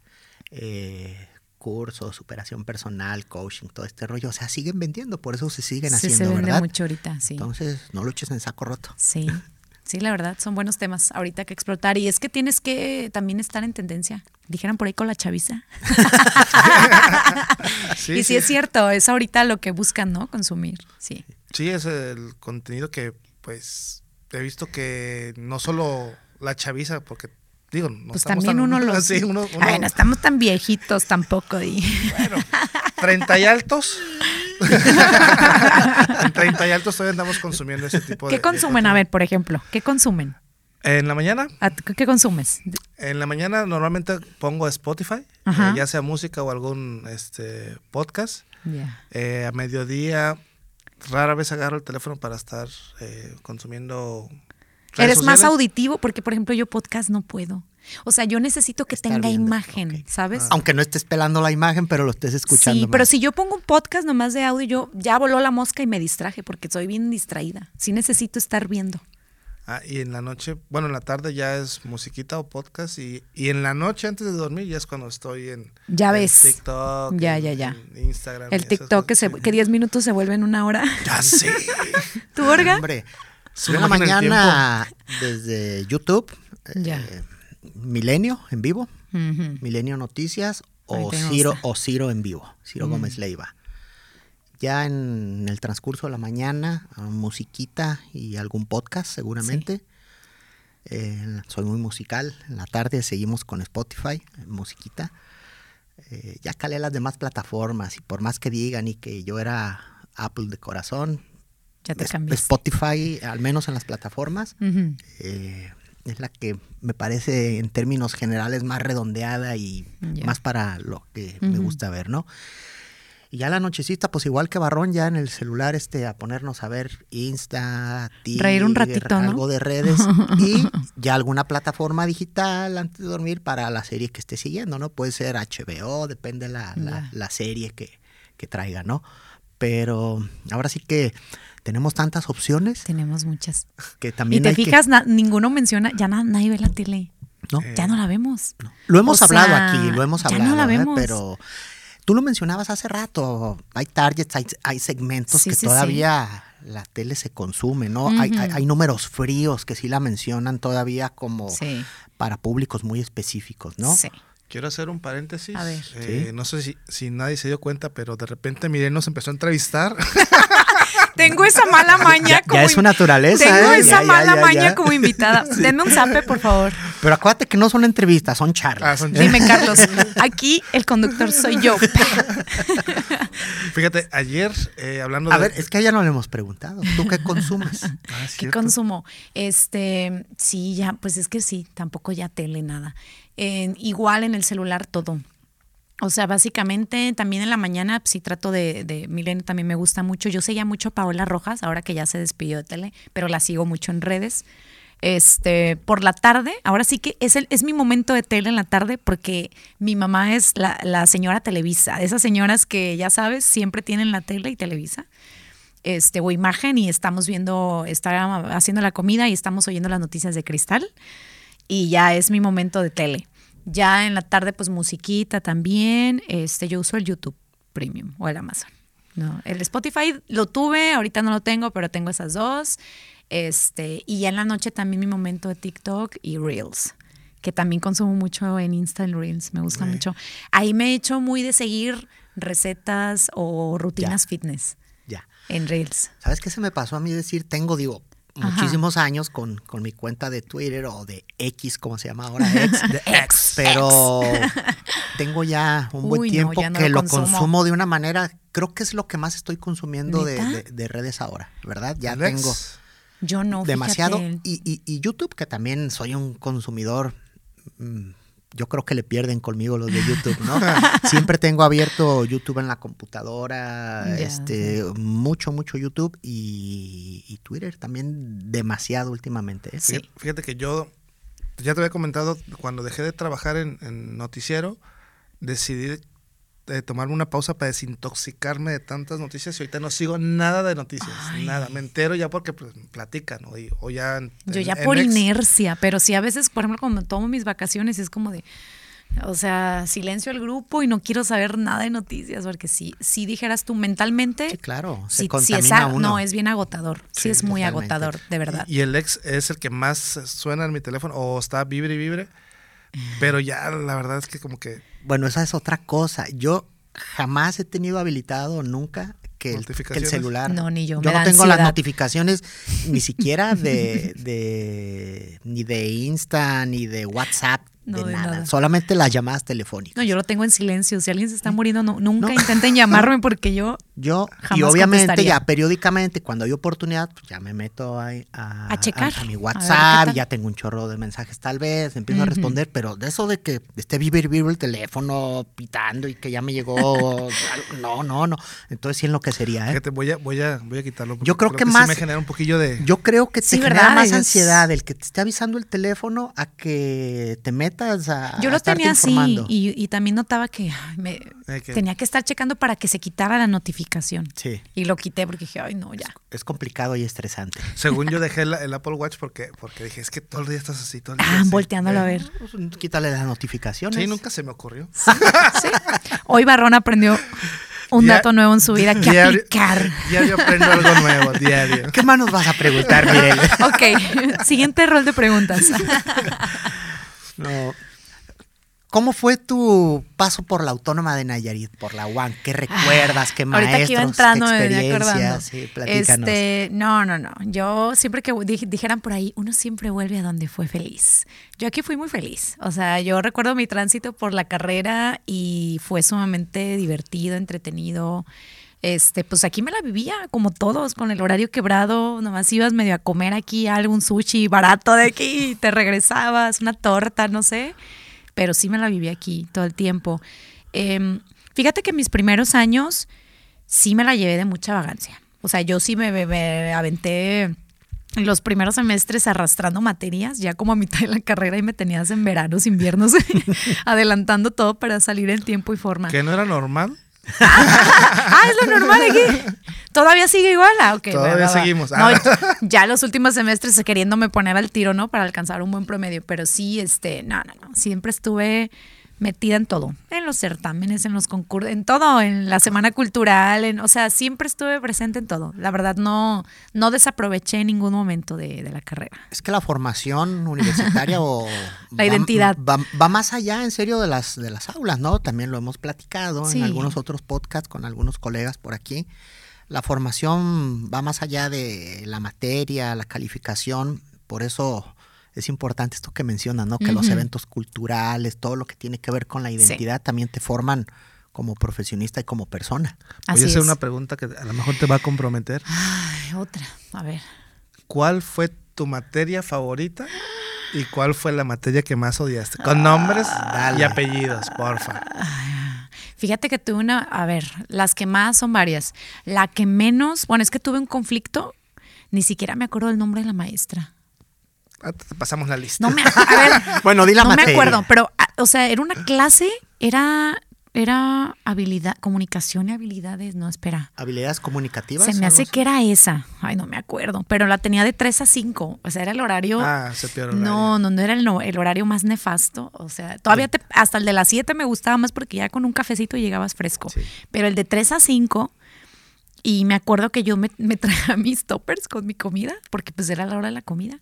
eh, cursos, superación personal, coaching, todo este rollo. O sea, siguen vendiendo, por eso se siguen Sí, haciendo, se vende ¿verdad? mucho ahorita, sí. Entonces, no lo eches en saco roto. Sí, sí, la verdad, son buenos temas ahorita que explotar. Y es que tienes que también estar en tendencia. Dijeran por ahí con la chaviza. Sí, y sí, sí. es cierto, es ahorita lo que buscan, ¿no? Consumir. Sí. Sí, es el contenido que, pues, he visto que no solo la chaviza, porque Digo, no Pues estamos también tan- uno los. sí, uno- uno- Ay, no estamos tan viejitos tampoco. Y... Bueno, 30 y altos. en 30 y altos todavía andamos consumiendo ese tipo de. ¿Qué de consumen? A ver, por ejemplo, ¿qué consumen? En la mañana, ¿A- ¿Qué consumes? en la mañana normalmente pongo Spotify, eh, ya sea música o algún este podcast. Eh, a mediodía, rara vez agarro el teléfono para estar eh, consumiendo. Eres más auditivo porque, por ejemplo, yo podcast no puedo. O sea, yo necesito que Estar tenga viendo, imagen. ¿sabes? Aunque no estés pelando la imagen, pero lo estés escuchando. Sí, pero si yo pongo un podcast nomás de audio, yo ya voló la mosca y me distraje porque soy bien distraída. Sí necesito estar viendo. Ah, y en la noche, bueno, en la tarde ya es musiquita o podcast. Y, y en la noche antes de dormir ya es cuando estoy en, Ya en ves. TikTok, Ya, ya, ya. en Instagram. El TikTok que, se, que 10 minutos se vuelven una hora. Ya sé. ¿Tu Orga? Hombre, En la mañana desde YouTube, eh, Ya. Milenio en vivo. Milenio Noticias o Ciro, o Ciro en vivo, Ciro Mm. Gómez Leiva. Ya en el transcurso de la mañana, ah, musiquita y algún podcast seguramente. Eh, soy muy musical. En la tarde seguimos con Spotify, eh, musiquita. Eh, ya calé las demás plataformas y por más que digan y que yo era Apple de corazón, Ya te cambiaste. Spotify, al menos en las plataformas, eh, es la que me parece en términos generales más redondeada y más para lo que me gusta ver, ¿no? Y ya la nochecita, pues igual que Barrón, ya en el celular este, a ponernos a ver Insta, Reír un ratito, ¿no? algo de redes y ya alguna plataforma digital antes de dormir para la serie que esté siguiendo, ¿no? Puede ser HBO, depende la, la, la serie que, que traiga, ¿no? Pero ahora sí que tenemos tantas opciones Tenemos muchas. que Y también te hay que- fijas, na- ninguno menciona, ya na- nadie ve la tele. ¿no? Eh, Ya no la vemos. Lo hemos O hablado sea, aquí, lo hemos ya no hablado, la ¿eh? pero tú lo mencionabas hace rato. Hay targets, hay, hay segmentos Sí, que sí, sí. todavía la tele se consume, ¿no? hay, hay- hay números fríos que sí la mencionan todavía como para públicos muy específicos, ¿no? Sí. Quiero hacer un paréntesis. A ver. Eh, Sí. No sé si, si nadie se dio cuenta, pero de repente Miren nos empezó a entrevistar. Tengo esa mala maña Ya- ya como es su naturaleza, Tengo ¿eh? esa Ya, ya, mala ya, maña ya. como invitada. Denme un zape, por favor. Pero acuérdate que no son entrevistas, son charlas. Ah, son Dime, Carlos. Aquí el conductor soy yo. Fíjate, ayer eh, hablando A de. ver, es que a ella no le hemos preguntado. ¿Tú qué consumes? Ah, ¿Qué cierto. consumo? Este, sí, ya, pues es que sí, tampoco ya tele, nada. En- igual en el celular todo. O sea, básicamente también en la mañana pues, sí trato de, Milenio también me gusta mucho. Yo seguía mucho a Paola Rojas, ahora que ya se despidió de tele, pero la sigo mucho en redes. Este, por la tarde, ahora sí que es, el, es mi momento de tele en la tarde porque mi mamá es la, la señora Televisa, esas señoras que ya sabes, siempre tienen la tele y Televisa este, o imagen y estamos viendo, está haciendo la comida y estamos oyendo las noticias de Cristal y ya es mi momento de tele. Ya en la tarde, pues musiquita también. Este, yo uso el YouTube Premium o el Amazon. No, el Spotify lo tuve, ahorita no lo tengo, pero tengo esas dos. Este, y ya en la noche también mi momento de TikTok y Reels, que también consumo mucho en Insta en Reels, me gusta mucho. Ahí me he hecho muy de seguir recetas o rutinas Ya. fitness Ya. en Reels. ¿Sabes qué se me pasó a mí decir? Tengo, digo, Ajá. muchísimos años con, con mi cuenta de Twitter o de X, como se llama ahora, X, de X, pero tengo ya un buen Uy, tiempo no que lo consumo. consumo de una manera, creo que es lo que más estoy consumiendo de, de- de redes ahora, ¿verdad? Ya tengo Yo no. demasiado. Y, y- y YouTube, que también soy un consumidor. mm, Yo creo que le pierden conmigo los de YouTube, ¿no? Siempre tengo abierto YouTube en la computadora, este, mucho, mucho YouTube y, y Twitter también demasiado últimamente. ¿eh? Sí. Fíjate, fíjate que yo, ya te había comentado, cuando dejé de trabajar en, en noticiero, decidí eh, tomarme una pausa para desintoxicarme de tantas noticias y ahorita no sigo nada de noticias, nada. Me entero ya porque pues, platican o, y- o ya... en- Yo ya en por inercia, pero sí a veces, por ejemplo, cuando tomo mis vacaciones es como de, o sea, silencio al grupo y no quiero saber nada de noticias, porque si, si dijeras tú mentalmente, Sí, claro, se sí, sí contamina es uno. no, es bien agotador, sí, Sí, es muy totalmente. agotador, de verdad. Y, y el ex es el que más suena en mi teléfono o está vibre y vibre. Pero ya la verdad es que como que... Bueno, esa es otra cosa. Yo jamás he tenido habilitado nunca que, el- que el Notificaciones. celular. No, ni yo, Yo no tengo las notificaciones ni siquiera de, de ni de Insta ni de WhatsApp, No, de, de nada. nada. Solamente las llamadas telefónicas. No, yo lo tengo en silencio. Si alguien se está muriendo, no, nunca intenten llamarme porque yo Yo, y obviamente ya periódicamente, cuando hay oportunidad, pues ya me meto ahí a, A checar, a, mi a WhatsApp, ya tengo un chorro de mensajes tal vez, empiezo a responder, pero de eso de que esté vibra vibra el teléfono pitando y que ya me llegó, no, no, no. Entonces sí enloquecería, ¿eh? Fíjate, voy a, voy a, voy a quitarlo. Yo creo que más- me genera un poquillo de. Yo creo que te Sí, genera ¿verdad? más Es- ansiedad el que te esté avisando el teléfono a que te metas a Yo lo tenía así y, y también notaba que me, Eh, que- tenía que estar checando para que se quitara la notificación. Sí, Y lo quité porque dije, ay, no, ya. es complicado y estresante. Según yo dejé el Apple Watch porque, porque dije, es que todo el día estás así, todo el día Ah, así. volteándolo a Eh, ver. Pues, quítale las notificaciones. Sí, nunca se me ocurrió. Sí. Hoy Barrón aprendió un dato nuevo en su vida que diario- aplicar. Diario aprendo algo nuevo, diario. ¿Qué más nos vas a preguntar, Mirel? Ok, siguiente rol de preguntas. No. ¿Cómo fue tu paso por la Autónoma de Nayarit, por la UAN? ¿Qué recuerdas? ¿Qué maestros? Ahorita que iba entrando, ¿Qué experiencias? Sí, platícanos. Este, no, no, no. Yo siempre que dij- dijeran por ahí, uno siempre vuelve a donde fue feliz. Yo aquí fui muy feliz. O sea, yo recuerdo mi tránsito por la carrera y fue sumamente divertido, entretenido. Este, pues aquí me la vivía como todos, con el horario quebrado, nomás ibas medio a comer aquí algún sushi barato de aquí y te regresabas, una torta, no sé, pero sí me la vivía aquí todo el tiempo. Em, fíjate que mis primeros años sí me la llevé de mucha vagancia. O sea, yo sí me, me- me aventé los primeros semestres arrastrando materias, ya como a mitad de la carrera y me tenías en veranos, inviernos, adelantando todo para salir en tiempo y forma. Que no era normal. Ah, es lo normal aquí. ¿Todavía sigue igual? Ah, Todavía va, va, va. seguimos. No, Ah. ya los últimos semestres queriéndome poner al tiro, ¿no? Para alcanzar un buen promedio. Pero sí, este, no, no, no. Siempre estuve metida en todo. En los certámenes, en los concursos, en todo, en la semana cultural, en, o sea, siempre estuve presente en todo. La verdad, no, no desaproveché en ningún momento de, de la carrera. Es que la formación universitaria o La identidad. Va, va más allá en serio de las de las aulas, ¿no? También lo hemos platicado Sí. en algunos otros podcasts con algunos colegas por aquí. La formación va más allá de la materia, la calificación, por eso es importante esto que mencionas, ¿no? Que los eventos culturales, todo lo que tiene que ver con la identidad también te forman como profesionista y como persona. Voy Así a hacer es. una pregunta que a lo mejor te va a comprometer. Ay, otra. A ver. ¿Cuál fue tu materia favorita y cuál fue la materia que más odiaste? Con nombres Dale. y apellidos, porfa. Fíjate que tuve una, a ver, las que más son varias. La que menos, bueno, es que tuve un conflicto, ni siquiera me acuerdo del nombre de la maestra. Ah, pasamos la lista. No me, a ver, Bueno, di la no materia. me acuerdo, pero, ah, o sea, era una clase, era, era habilidad, comunicación y habilidades, no, espera. Habilidades comunicativas. Se me hace que era esa. Ay, no me acuerdo. Pero la tenía de 3 a 5. O sea, era el horario. Ah, se peor horario. No, no, no era el, no- el horario más nefasto. O sea, todavía te- hasta el de las 7 me gustaba más porque ya con un cafecito llegabas fresco. Sí. Pero el de 3 a 5, y me acuerdo que yo me, me traía mis toppers con mi comida, porque pues era la hora de la comida.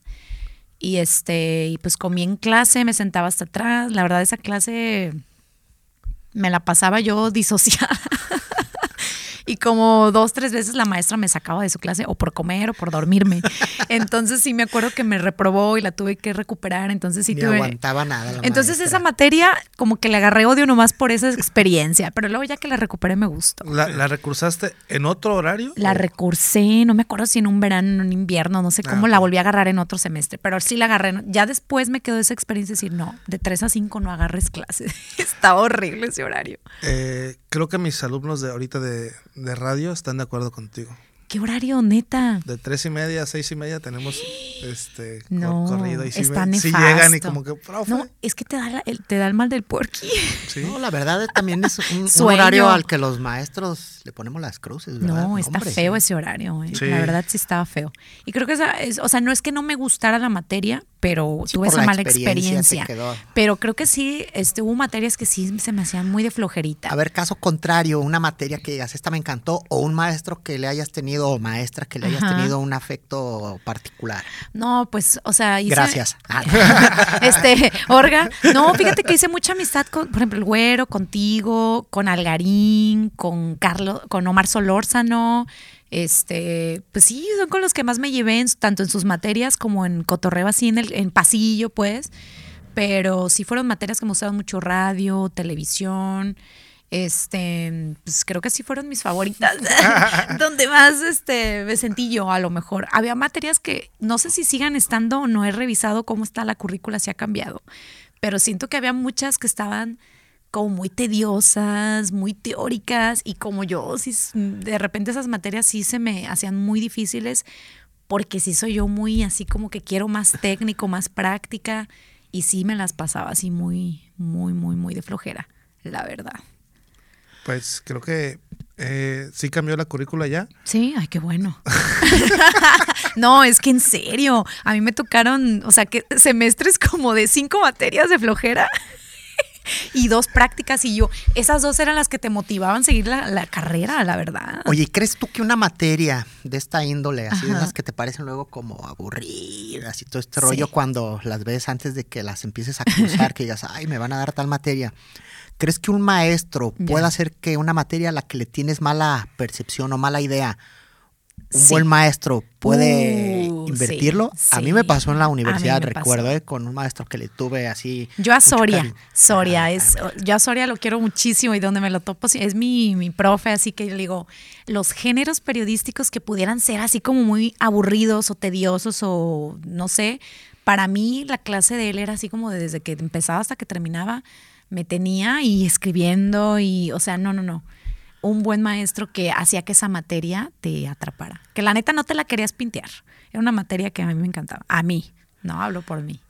Y este, y pues comí en clase, me sentaba hasta atrás. La verdad, esa clase me la pasaba yo disociada. Y como dos, tres veces la maestra me sacaba de su clase o por comer o por dormirme. Entonces sí me acuerdo que me reprobó y la tuve que recuperar. Entonces sí Ni tuve... aguantaba nada. la Entonces maestra. esa materia como que le agarré odio nomás por esa experiencia. Pero luego ya que la recuperé me gustó. ¿La, la recursaste en otro horario? La ¿O- recursé, no me acuerdo si en un verano, en un invierno, no sé Ah, cómo la volví a agarrar en otro semestre, pero sí la agarré. Ya después me quedó esa experiencia de decir, no, de 3 a 5 no agarres clases. Estaba horrible ese horario. Eh, creo que mis alumnos de ahorita de, de radio están de acuerdo contigo. ¿Qué horario, neta? De tres y media a seis y media tenemos este No, corrido y si, está me- si llegan y como que, profe. No, es que te da, la- el, te da el mal del puerqui. sí. No, la verdad también es un, horario al que los maestros le ponemos las cruces, ¿verdad? No, está Hombre, feo sí. ese horario. eh. Sí. La verdad sí estaba feo. Y creo que esa es, o sea, no es que no me gustara la materia, pero Sí, tuve esa la mala experiencia. Pero creo que sí, este, hubo materias que sí se me hacían muy de flojerita. A ver, caso contrario, una materia que digas, esta me encantó, o un maestro que le hayas tenido o maestra que le hayas Ajá. tenido un afecto particular. No, pues, o sea, hice- Gracias. Ah, este, Orga. No, fíjate que hice mucha amistad con, por ejemplo, el Güero, contigo, con Algarín, con Carlos, con Omar Solórzano. Este, pues sí, son con los que más me llevé, en- tanto en sus materias como en cotorreo así en el en pasillo, pues. Pero sí fueron materias que me gustaron mucho, radio, televisión. Este, pues creo que sí fueron mis favoritas. donde más este me sentí yo a lo mejor. Había materias que no sé si sigan estando o no he revisado cómo está la currícula, si ha cambiado. Pero siento que había muchas que estaban como muy tediosas, muy teóricas y como yo, sí, de repente esas materias sí se me hacían muy difíciles porque sí soy yo muy así como que quiero más técnico, más práctica y sí me las pasaba así muy, muy, muy, muy de flojera, la verdad. Pues creo que eh, sí cambió la currícula ya. Sí, ay, qué bueno. no, es que en serio, a mí me tocaron, o sea, que semestres como de cinco materias de flojera y dos prácticas y yo, esas dos eran las que te motivaban a seguir la, la carrera, la verdad. Oye, ¿crees tú que una materia de esta índole, así de esas que te parecen luego como aburridas y todo este Sí. rollo cuando las ves antes de que las empieces a cruzar, que digas, ay, me van a dar tal materia? ¿Crees que un maestro Ya. puede hacer que una materia a la que le tienes mala percepción o mala idea, un Sí. buen maestro puede Uh, invertirlo? sí, a mí sí. me pasó en la universidad, recuerdo, eh, con un maestro que le tuve así. Yo a Soria, cariño. Soria Ah, es, ah, yo a Soria lo quiero muchísimo y donde me lo topo es mi, mi profe, así que yo le digo, los géneros periodísticos que pudieran ser así como muy aburridos o tediosos o no sé, para mí la clase de él era así como de desde que empezaba hasta que terminaba, me tenía y escribiendo y, o sea, no, no, no. Un buen maestro que hacía que esa materia te atrapara. Que la neta no te la querías pintear. Era una materia que a mí me encantaba. A mí, no hablo por mí.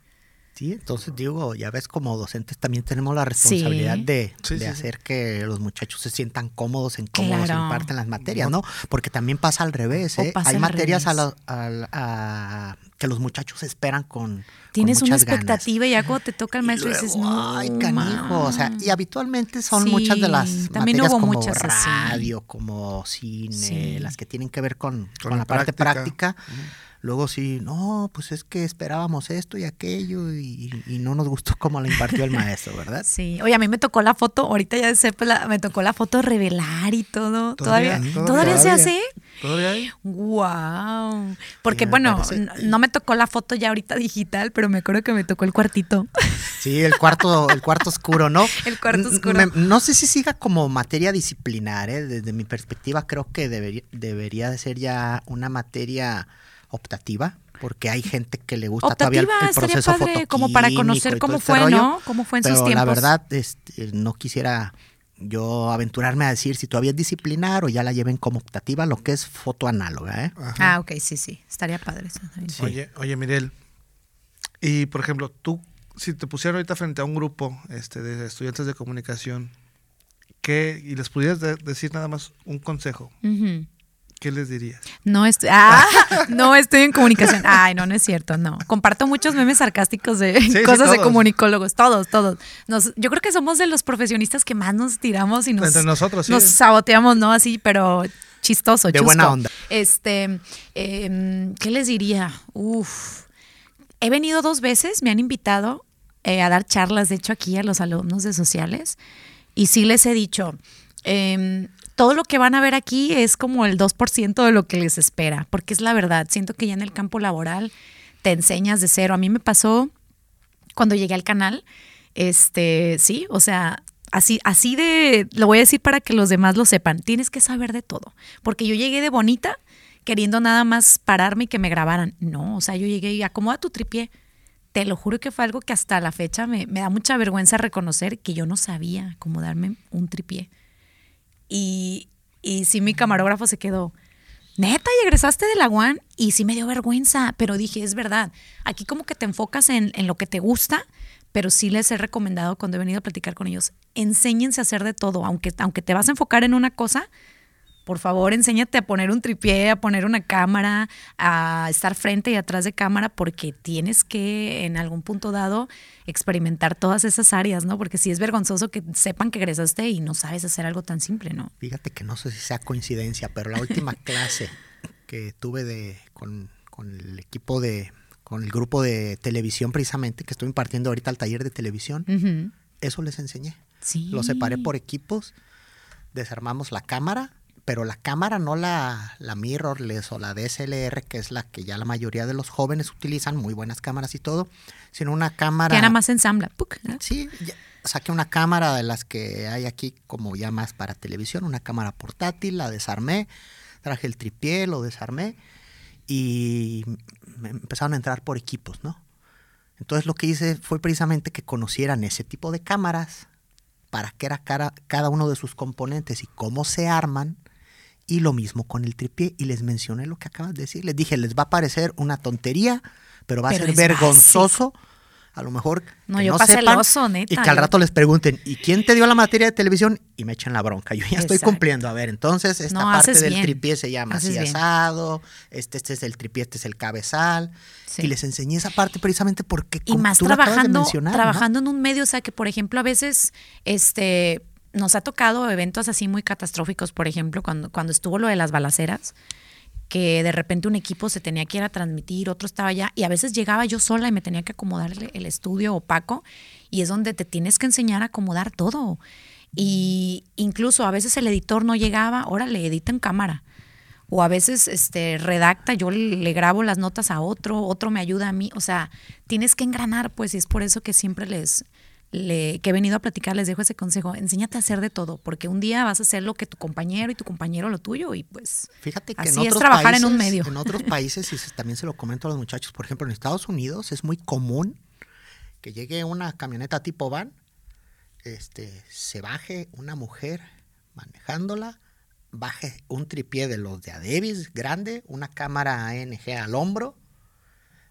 Sí, entonces digo, ya ves como docentes también tenemos la responsabilidad Sí. de, Sí, de sí, sí. hacer que los muchachos se sientan cómodos en cómo se Claro. imparten las materias, ¿no? Porque también pasa al revés, ¿eh? Hay materias a la- al- a- que los muchachos esperan con con Tienes una muchas ganas. expectativa y ya cuando te toca el Y maestro dices, luego, no, ay, canijo, o sea, ma". y habitualmente son Sí, muchas de las también materias hubo como muchas así. radio, como cine, Sí. las que tienen que ver con, Con con la la parte práctica. práctica. Luego sí, no, pues es que esperábamos esto y aquello y, y no nos gustó como la impartió el maestro, ¿verdad? Sí, oye, a mí me tocó la foto, ahorita ya sé, pues, la- me tocó la foto revelar y todo. ¿Todavía, Todavía, ¿todavía, todavía. se hace? ¿Todavía hay? Wow. Porque Sí, bueno, no me tocó la foto ya ahorita digital, pero me acuerdo que me tocó el cuartito. Sí, el cuarto, el cuarto oscuro, ¿no? El cuarto oscuro. me- no sé si siga como materia disciplinar, ¿eh? Desde mi perspectiva creo que debería, debería de ser ya una materia optativa, porque hay gente que le gusta todavía el, Optativa el estaría proceso padre, como para conocer cómo este fue, ¿no? Cómo fue en pero sus la tiempos. verdad, este, no quisiera yo aventurarme a decir si todavía es disciplinar o ya la lleven como optativa, lo que es foto análoga, ¿eh? Ah, ok, sí, sí. Estaría padre eso. Sí. Oye, oye, Mirel. Y por ejemplo, tú, si te pusieran ahorita frente a un grupo este, de estudiantes de comunicación, ¿qué, y les pudieras de- decir nada más un consejo, Ujú. ¿Qué les dirías? No estoy, ah, no estoy en comunicación. Ay, no, no es cierto, no. Comparto muchos memes sarcásticos de sí, cosas de comunicólogos, todos, todos. Nos, yo creo que somos de los profesionistas que más nos tiramos y nos, Entre nosotros, sí. nos saboteamos, ¿no? Así, pero chistoso, De chusco. buena onda. Este, em, ¿qué les diría? Uf. He venido dos veces, me han invitado eh, a dar charlas, de hecho, aquí a los alumnos de sociales, y sí les he dicho, em, todo lo que van a ver aquí es como el 2% de lo que les espera, porque es la verdad, siento que ya en el campo laboral te enseñas de cero. A mí me pasó cuando llegué al canal, este, sí, o sea, así, así de, lo voy a decir para que los demás lo sepan, tienes que saber de todo, porque yo llegué de bonita queriendo nada más pararme y que me grabaran. No, o sea, yo llegué y acomoda tu tripié. Te lo juro que fue algo que hasta la fecha me, me da mucha vergüenza reconocer que yo no sabía acomodarme un tripié. Y, y sí, mi camarógrafo se quedó, neta, y egresaste de la UAN y sí me dio vergüenza, pero dije, es verdad, aquí como que te enfocas en, en lo que te gusta, pero sí les he recomendado cuando he venido a platicar con ellos, enséñense a hacer de todo, aunque, aunque te vas a enfocar en una cosa, por favor, enséñate a poner un tripié, a poner una cámara, a estar frente y atrás de cámara, porque tienes que en algún punto dado experimentar todas esas áreas, ¿no? Porque sí es vergonzoso que sepan que egresaste y no sabes hacer algo tan simple, ¿no? Fíjate que no sé si sea coincidencia, pero la última clase que tuve de, con, con el equipo de, con el grupo de televisión precisamente, que estoy impartiendo ahorita el taller de televisión, eso les enseñé. Sí. Lo separé por equipos, desarmamos la cámara, pero la cámara no la, la mirrorless o la DSLR, que es la que ya la mayoría de los jóvenes utilizan, muy buenas cámaras y todo, sino una cámara... Que nada más ensambla. Sí, ya- saqué una cámara de las que hay aquí como ya más para televisión, una cámara portátil, la desarmé, traje el tripié, lo desarmé y me empezaron a entrar por equipos, ¿no? Entonces lo que hice fue precisamente que conocieran ese tipo de cámaras, para qué era cara- cada uno de sus componentes y cómo se arman. Y lo mismo con el tripié. Y les mencioné lo que acabas de decir. Les dije, les va a parecer una tontería, pero va Pero a ser vergonzoso. A lo mejor No, que yo no pasé el sepan oso, neta, y que al rato les pregunten, ¿y quién te dio la materia de televisión? Y me echen la bronca. Yo ya estoy cumpliendo. A ver, entonces esta No, parte del bien. tripié se llama Haces así bien. asado, este, este es el tripié, este es el cabezal. Sí. Y les enseñé esa parte precisamente porque y como más tú trabajando, trabajando en un medio, o sea que por ejemplo a veces este nos ha tocado eventos así muy catastróficos, por ejemplo, cuando, cuando estuvo lo de las balaceras, que de repente un equipo se tenía que ir a transmitir, otro estaba allá, y a veces llegaba yo sola y me tenía que acomodar el, estudio opaco, y es donde te tienes que enseñar a acomodar todo. Y incluso a veces el editor no llegaba, ahora le edita en cámara. O a veces este, redacta, yo le grabo las notas a otro, otro me ayuda a mí. O sea, tienes que engranar, pues, y es por eso que siempre les, le, que he venido a platicar, les dejo ese consejo. Enséñate a hacer de todo, porque un día vas a hacer lo que tu compañero y tu compañero lo tuyo, y pues. Fíjate que Así en es trabajar países, en un medio. En otros países, y también se lo comento a los muchachos, por ejemplo, en Estados Unidos es muy común que llegue una camioneta tipo van, este, se baje una mujer manejándola, baje un tripié de los de Adebis grande, una cámara ANG al hombro,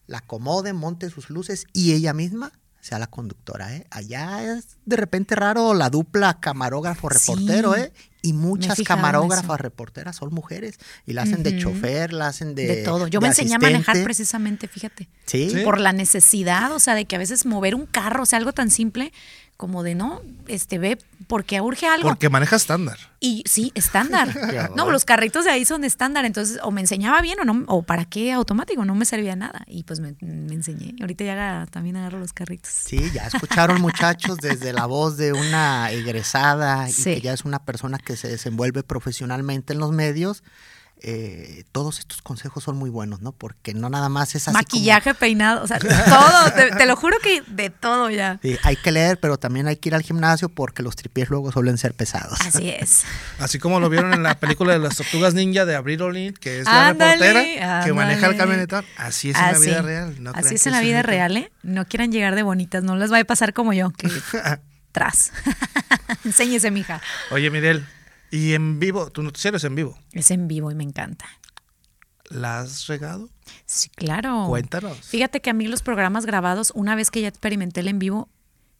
la acomode, monte sus luces y ella misma sea la conductora, ¿eh? Allá es de repente raro la dupla camarógrafo-reportero, Sí. ¿eh? Y muchas camarógrafas reporteras son mujeres y la hacen de chofer, la hacen de De, todo. Yo de me enseñé a manejar precisamente, fíjate. ¿Sí? Sí. Por la necesidad, o sea, de que a veces mover un carro, o sea, algo tan simple como de no, este ve, porque urge algo. Porque maneja estándar. Y sí, estándar. No, los carritos de ahí son estándar, entonces o me enseñaba bien o no, o para qué automático, no me servía nada. Y pues me, me enseñé. Ahorita ya también agarro los carritos. Sí, ya escucharon muchachos desde la voz de una egresada y Sí. que ya es una persona que se desenvuelve profesionalmente en los medios. Eh, todos estos consejos son muy buenos, ¿no? Porque no nada más es así como- Maquillaje, peinado, o sea, todo. te, te lo juro que de todo ya. Sí, hay que leer, pero también hay que ir al gimnasio porque los tripiés luego suelen ser pesados. Así es. Así como lo vieron en la película de las tortugas ninja de Abril O'Neil, que es la Ándale, reportera que maneja el camionetón. Así es en la vida real. no Así es en la vida real, ¿eh? No quieran llegar de bonitas, no les va a pasar como yo, que tras. Enséñese, mija. Oye, Mirel, y en vivo, tu noticiero es en vivo. Es en vivo y me encanta. ¿La has regado? Sí, claro. Cuéntanos. Fíjate que a mí los programas grabados, una vez que ya experimenté el en vivo,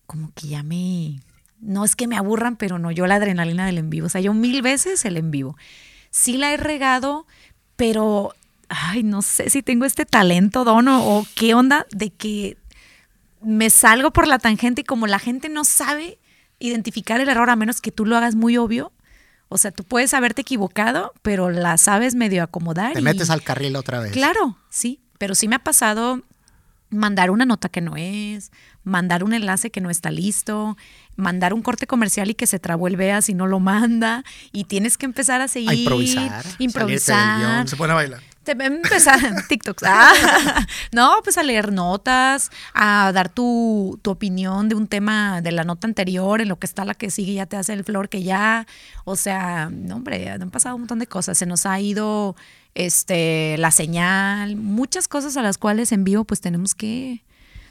como que ya me... No es que me aburran, pero no, yo la adrenalina del en vivo. O sea, yo mil veces el en vivo. Sí la he regado, pero, ay, no sé si tengo este talento, dono, o qué onda de que me salgo por la tangente y como la gente no sabe identificar el error a menos que tú lo hagas muy obvio. O sea, tú puedes haberte equivocado, pero la sabes medio acomodar. Te y- metes al carril otra vez. Claro, sí, pero sí me ha pasado mandar una nota que no es, mandar un enlace que no está listo, mandar un corte comercial y que se trabó el veas y no lo manda y tienes que empezar a seguir A improvisar, salirte del improvisar. guion. Se pone a bailar. Te empezar TikToks. Ah, no, pues a leer notas, a dar tu, tu opinión de un tema de la nota anterior, en lo que está la que sigue, ya te hace el flor que ya. O sea, no, hombre, han pasado un montón de cosas. Se nos ha ido este la señal, muchas cosas a las cuales en vivo pues tenemos que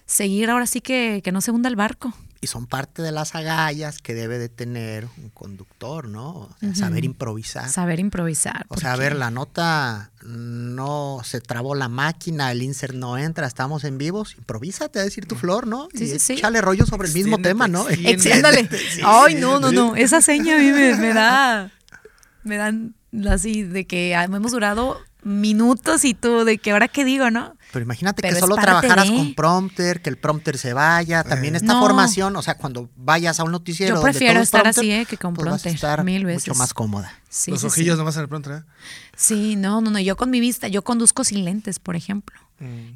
seguir ahora sí que, que no se hunda el barco. Y son parte de las agallas que debe de tener un conductor, ¿no? O sea, Saber improvisar. Saber improvisar. O sea, a ver, la nota no se trabó la máquina, el insert no entra, estamos en vivos, improvísate a decir tu flor, ¿no? Sí, y sí, sí. échale rollo sobre el mismo Extiéndete, tema, ¿no? Extiéndale. Ay, no, no, no. Esa seña a mí me, me da. Me dan así de que hemos durado minutos y tú, de que ahora qué digo, ¿no? Pero imagínate Pero que solo trabajaras de- con prompter, que el prompter se vaya, también esta No. formación, o sea, cuando vayas a un noticiero Yo donde prefiero todo es estar prompter, así, eh, que con pues vas a prompter, estar mil mucho veces. más cómoda. Sí, Los sí, sí. ojillos nomás en el pronto, ¿eh? Sí, no, no, no. Yo con mi vista, yo conduzco sin lentes, por ejemplo.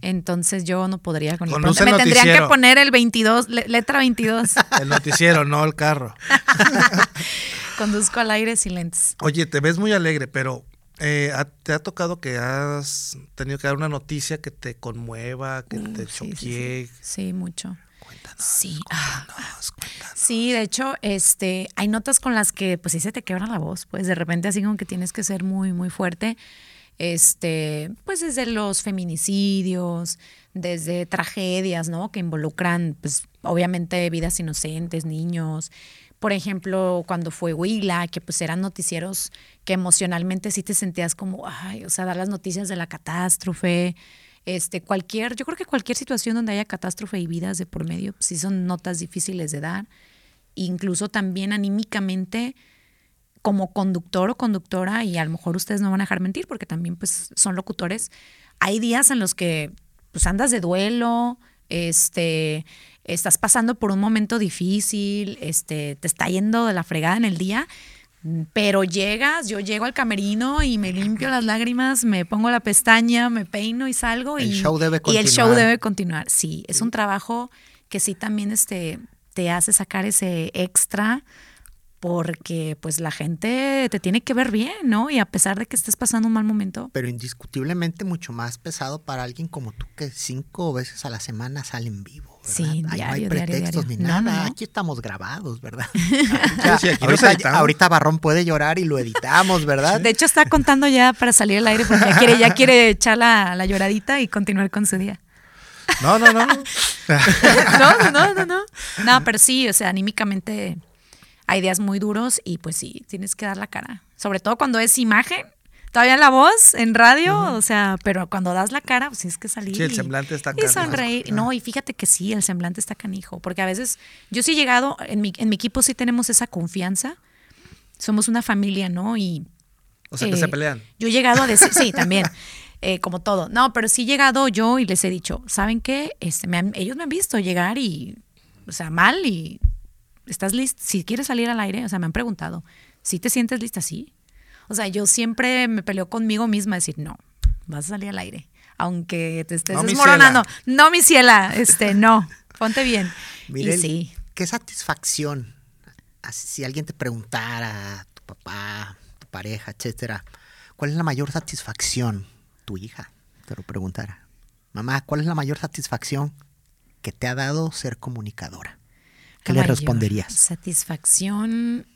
Entonces yo no podría con el Conduce pronto. Me el tendrían que poner el 22, le- letra 22. El noticiero, no el carro. Conduzco al aire sin lentes. Oye, te ves muy alegre, pero eh, ¿ha- ¿te ha tocado que has tenido que dar una noticia que te conmueva, que te Uh, sí? Sí, mucho. Cuéntanos. Sí. ah, cuéntanos, cuéntanos. Sí, de hecho, este, hay notas con las que pues sí se te quebra la voz, pues de repente así como que tienes que ser muy, muy fuerte. Este, pues desde los feminicidios, desde tragedias, ¿no? Que involucran, pues, obviamente vidas inocentes, niños. Por ejemplo, cuando fue Huila, que pues eran noticieros que emocionalmente sí te sentías como, ay, o sea, dar las noticias de la catástrofe, este, cualquier, yo creo que cualquier situación donde haya catástrofe y vidas de por medio, pues, sí son notas difíciles de dar. Incluso también anímicamente, como conductor o conductora, y a lo mejor ustedes no van a dejar mentir porque también pues son locutores, hay días en los que pues andas de duelo, este, estás pasando por un momento difícil, este, te está yendo de la fregada en el día, pero llegas, yo llego al camerino y me limpio las lágrimas, me pongo la pestaña, me peino y salgo El y, show debe y el show debe continuar. Sí, es un trabajo que sí también este, te hace sacar ese extra porque pues la gente te tiene que ver bien, ¿no? Y a pesar de que estés pasando un mal momento, Pero indiscutiblemente mucho más pesado para alguien como tú que cinco veces a la semana sale en vivo. ¿Verdad? Sí, Ahí no hay diario, diario, pretextos diario. ni No, nada. no, no. Aquí estamos grabados, ¿verdad? sí, aquí nos ahorita, editamos. ahorita Barrón puede llorar y lo editamos, ¿verdad? de hecho está contando ya para salir al aire porque ya quiere, ya quiere echar la, la lloradita y continuar con su día. No, no, no. no, no, no, no. No, pero sí, o sea, anímicamente hay días muy duros y pues sí, tienes que dar la cara. Sobre todo cuando es imagen, todavía la voz en radio, o sea, pero cuando das la cara, pues tienes que salir. Sí, el y- semblante está Y canijo. sonreír. No, y fíjate que sí, el semblante está canijo, porque a veces yo sí he llegado, en mi, en mi equipo sí tenemos esa confianza. Somos una familia, ¿no? Y O sea, que eh, se pelean. Yo he llegado a decir, sí, también, eh, como todo. No, pero sí he llegado yo y les he dicho, ¿saben qué? Este, me han- ellos me han visto llegar y, o sea, mal y estás lista. Si quieres salir al aire, o sea, me han preguntado, ¿si te sientes lista? Sí. O sea, yo siempre me peleo conmigo misma, decir, no, vas a salir al aire. Aunque te estés No, desmoronando. No, mi ciela, este, no, ponte bien. Miren, y sí. qué satisfacción. Así, Si alguien te preguntara, tu papá, tu pareja, etcétera, ¿cuál es la mayor satisfacción? Tu hija te lo preguntara. Mamá, ¿cuál es la mayor satisfacción que te ha dado ser comunicadora? ¿Qué le responderías? Satisfacción.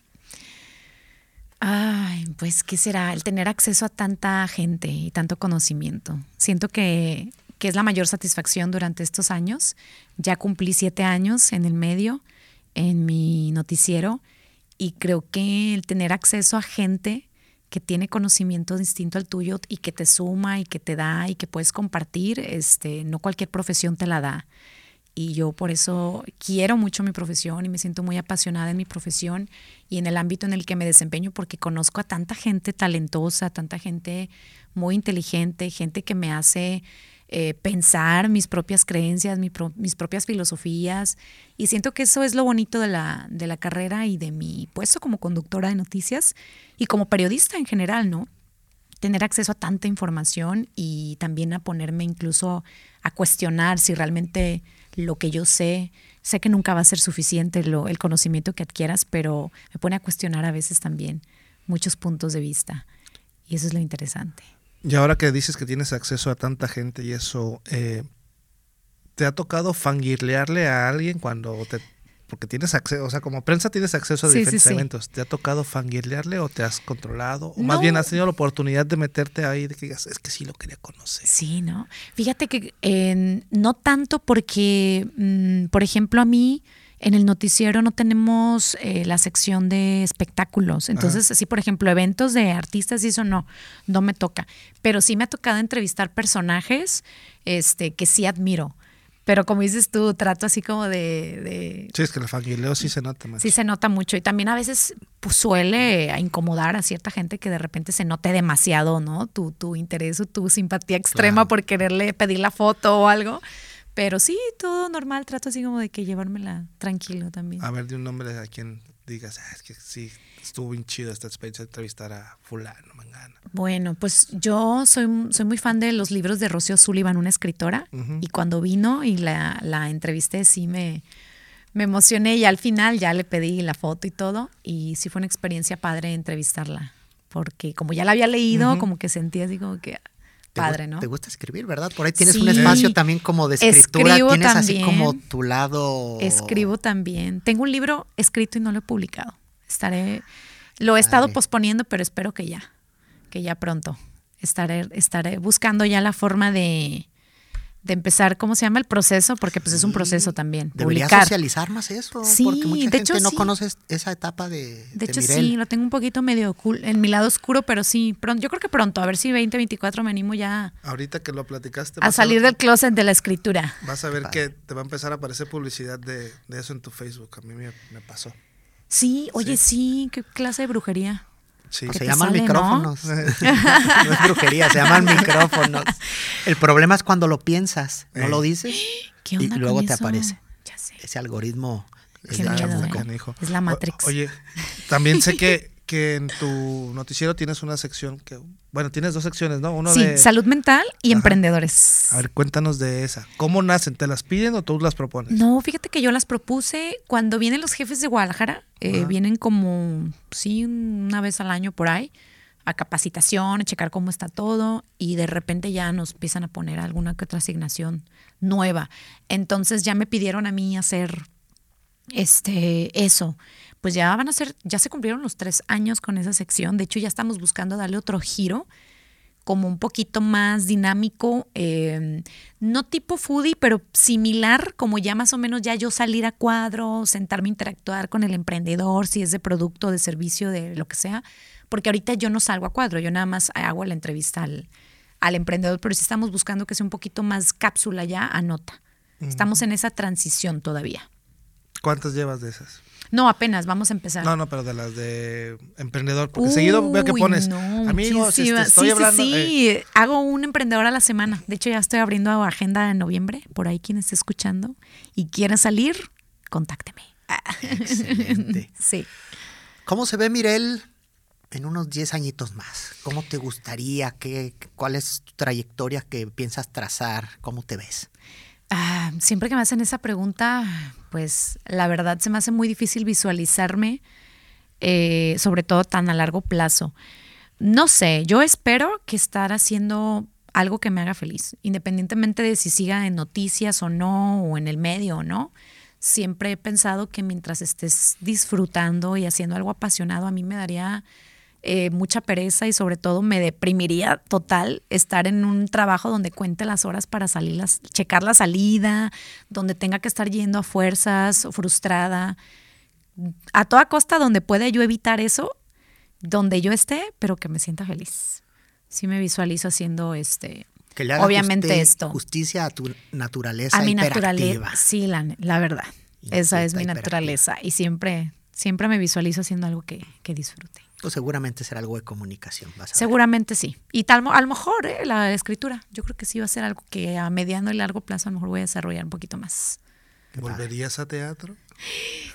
Ay, pues, ¿qué será? El tener acceso a tanta gente y tanto conocimiento. Siento que, que es la mayor satisfacción durante estos años. Ya cumplí siete años en el medio, en mi noticiero, y creo que el tener acceso a gente que tiene conocimiento distinto al tuyo y que te suma y que te da y que puedes compartir, este, no cualquier profesión te la da y yo por eso quiero mucho mi profesión y me siento muy apasionada en mi profesión y en el ámbito en el que me desempeño porque conozco a tanta gente talentosa, tanta gente muy inteligente, gente que me hace eh, pensar mis propias creencias, mi mis propias filosofías y siento que eso es lo bonito de la, de la carrera y de mi puesto como conductora de noticias y como periodista en general, ¿no? tener acceso a tanta información y también a ponerme incluso a cuestionar si realmente lo que yo sé, sé que nunca va a ser suficiente lo, el conocimiento que adquieras, pero me pone a cuestionar a veces también muchos puntos de vista. Y eso es lo interesante. Y ahora que dices que tienes acceso a tanta gente y eso, eh, ¿te ha tocado fangirlearle a alguien cuando te... Porque tienes acceso, o sea, como prensa tienes acceso a Sí, sí, diferentes sí. eventos. ¿Te ha tocado fangirlearle o te has controlado? O más bien has tenido la oportunidad de meterte ahí de que digas, es que sí lo quería conocer. Sí, ¿no? Fíjate que eh, no tanto porque, mm, por ejemplo, a mí en el noticiero no tenemos eh, la sección de espectáculos. Entonces, así, por ejemplo, eventos de artistas y eso no, no me toca. Pero sí me ha tocado entrevistar personajes este, que sí admiro. Pero como dices tú, trato así como de... de Sí, es que el fangirleo sí se nota más. Sí se nota mucho y también a veces pues, suele incomodar a cierta gente que de repente se note demasiado, ¿no? Tu, tu interés o tu simpatía extrema Claro. por quererle pedir la foto o algo. Pero sí, todo normal, trato así como de que llevármela tranquilo también. A ver, de un nombre a quien digas, "Ah, es que sí, estuvo bien chido esta experiencia de entrevistar a fulano, mangana. Bueno, pues yo soy, soy muy fan de los libros de Rocío Sullivan, una escritora, y cuando vino y la, la entrevisté sí me, me emocioné y al final ya le pedí la foto y todo, y sí fue una experiencia padre entrevistarla, porque como ya la había leído, como que sentía así como que padre, ¿no? Te gusta escribir, ¿verdad? Por ahí tienes un espacio también como de escritura. Tienes así como tu lado. Escribo también. Tengo un libro escrito y no lo he publicado. Estaré, lo he estado posponiendo, pero espero que ya, que ya pronto. Estaré, estaré buscando ya la forma de, de empezar, ¿cómo se llama el proceso? Porque pues es un proceso también. Publicar. socializar más eso. Sí, porque mucha de gente hecho, no sí. conoce esa etapa de. De de hecho, Mirel. sí, lo tengo un poquito medio ocul- en mi lado oscuro, pero sí, pronto, yo creo que pronto, a ver si 2024 me animo ya Ahorita que lo platicaste, a salir ver- del closet de la escritura. Vas a ver que te va a empezar a aparecer publicidad de, de eso en tu Facebook. A mí me, me pasó. Sí, oye, sí, qué clase de brujería. Sí. Pues ¿Qué se llaman sale, micrófonos. No es brujería, se llaman micrófonos. El problema es cuando lo piensas, no Eh. lo dices ¿Qué y luego con te eso? aparece. Ya sé. Ese algoritmo es. ¿eh? Es la Matrix. O- oye, también sé que, que en tu noticiero tienes una sección que, bueno, tienes dos secciones, ¿no? Uno Sí, de... salud mental y Ajá. emprendedores. A ver, cuéntanos de esa. ¿Cómo nacen? ¿Te las piden o tú las propones? No, fíjate que yo las propuse cuando vienen los jefes de Guadalajara, eh, vienen como, sí, una vez al año por ahí, a capacitación, a checar cómo está todo y de repente ya nos empiezan a poner alguna que otra asignación nueva. Entonces ya me pidieron a mí hacer este eso. Pues ya van a ser, ya se cumplieron los tres años con esa sección. De hecho, ya estamos buscando darle otro giro como un poquito más dinámico, eh, no tipo foodie, pero similar, como ya más o menos ya yo salir a cuadro, sentarme a interactuar con el emprendedor, si es de producto, de servicio, de lo que sea, porque ahorita yo no salgo a cuadro, yo nada más hago la entrevista al, al emprendedor, pero sí estamos buscando que sea un poquito más cápsula ya a nota. Estamos en esa transición todavía. ¿Cuántas llevas de esas? No, apenas, vamos a empezar. No, no, pero de las de emprendedor. Porque seguido veo que Uy, pones, no, amigos, este, muchísimas. estoy sí, hablando. Sí, eh, sí, hago un emprendedor a la semana. De hecho, ya estoy abriendo agenda en noviembre. Por ahí quien esté escuchando y quiera salir, contácteme. Excelente. Sí. ¿Cómo se ve Mirel en unos 10 añitos más? ¿Cómo te gustaría? ¿Qué, ¿Cuál es tu trayectoria que piensas trazar? ¿Cómo te ves? Ah, siempre que me hacen esa pregunta, pues la verdad se me hace muy difícil visualizarme, eh, sobre todo tan a largo plazo. No sé, yo espero que estar haciendo algo que me haga feliz, independientemente de si siga en noticias o no, o en el medio o no. Siempre he pensado que mientras estés disfrutando y haciendo algo apasionado, a mí me daría eh, mucha pereza y sobre todo me deprimiría total estar en un trabajo donde cuente las horas para salir, las, checar la salida, donde tenga que estar yendo a fuerzas, frustrada. A toda costa donde pueda yo evitar eso, donde yo esté, pero que me sienta feliz. Sí me visualizo haciendo este, Que le haga obviamente esto. justicia a tu naturaleza A mi naturaleza, sí, la, la verdad. Esa es mi naturaleza y siempre, siempre me visualizo haciendo algo que, que disfrute. Pues seguramente será algo de comunicación. Vas a ver. Seguramente sí. Y tal, a lo mejor ¿eh? la escritura, yo creo que sí va a ser algo que a mediano y largo plazo a lo mejor voy a desarrollar un poquito más. ¿Volverías a teatro?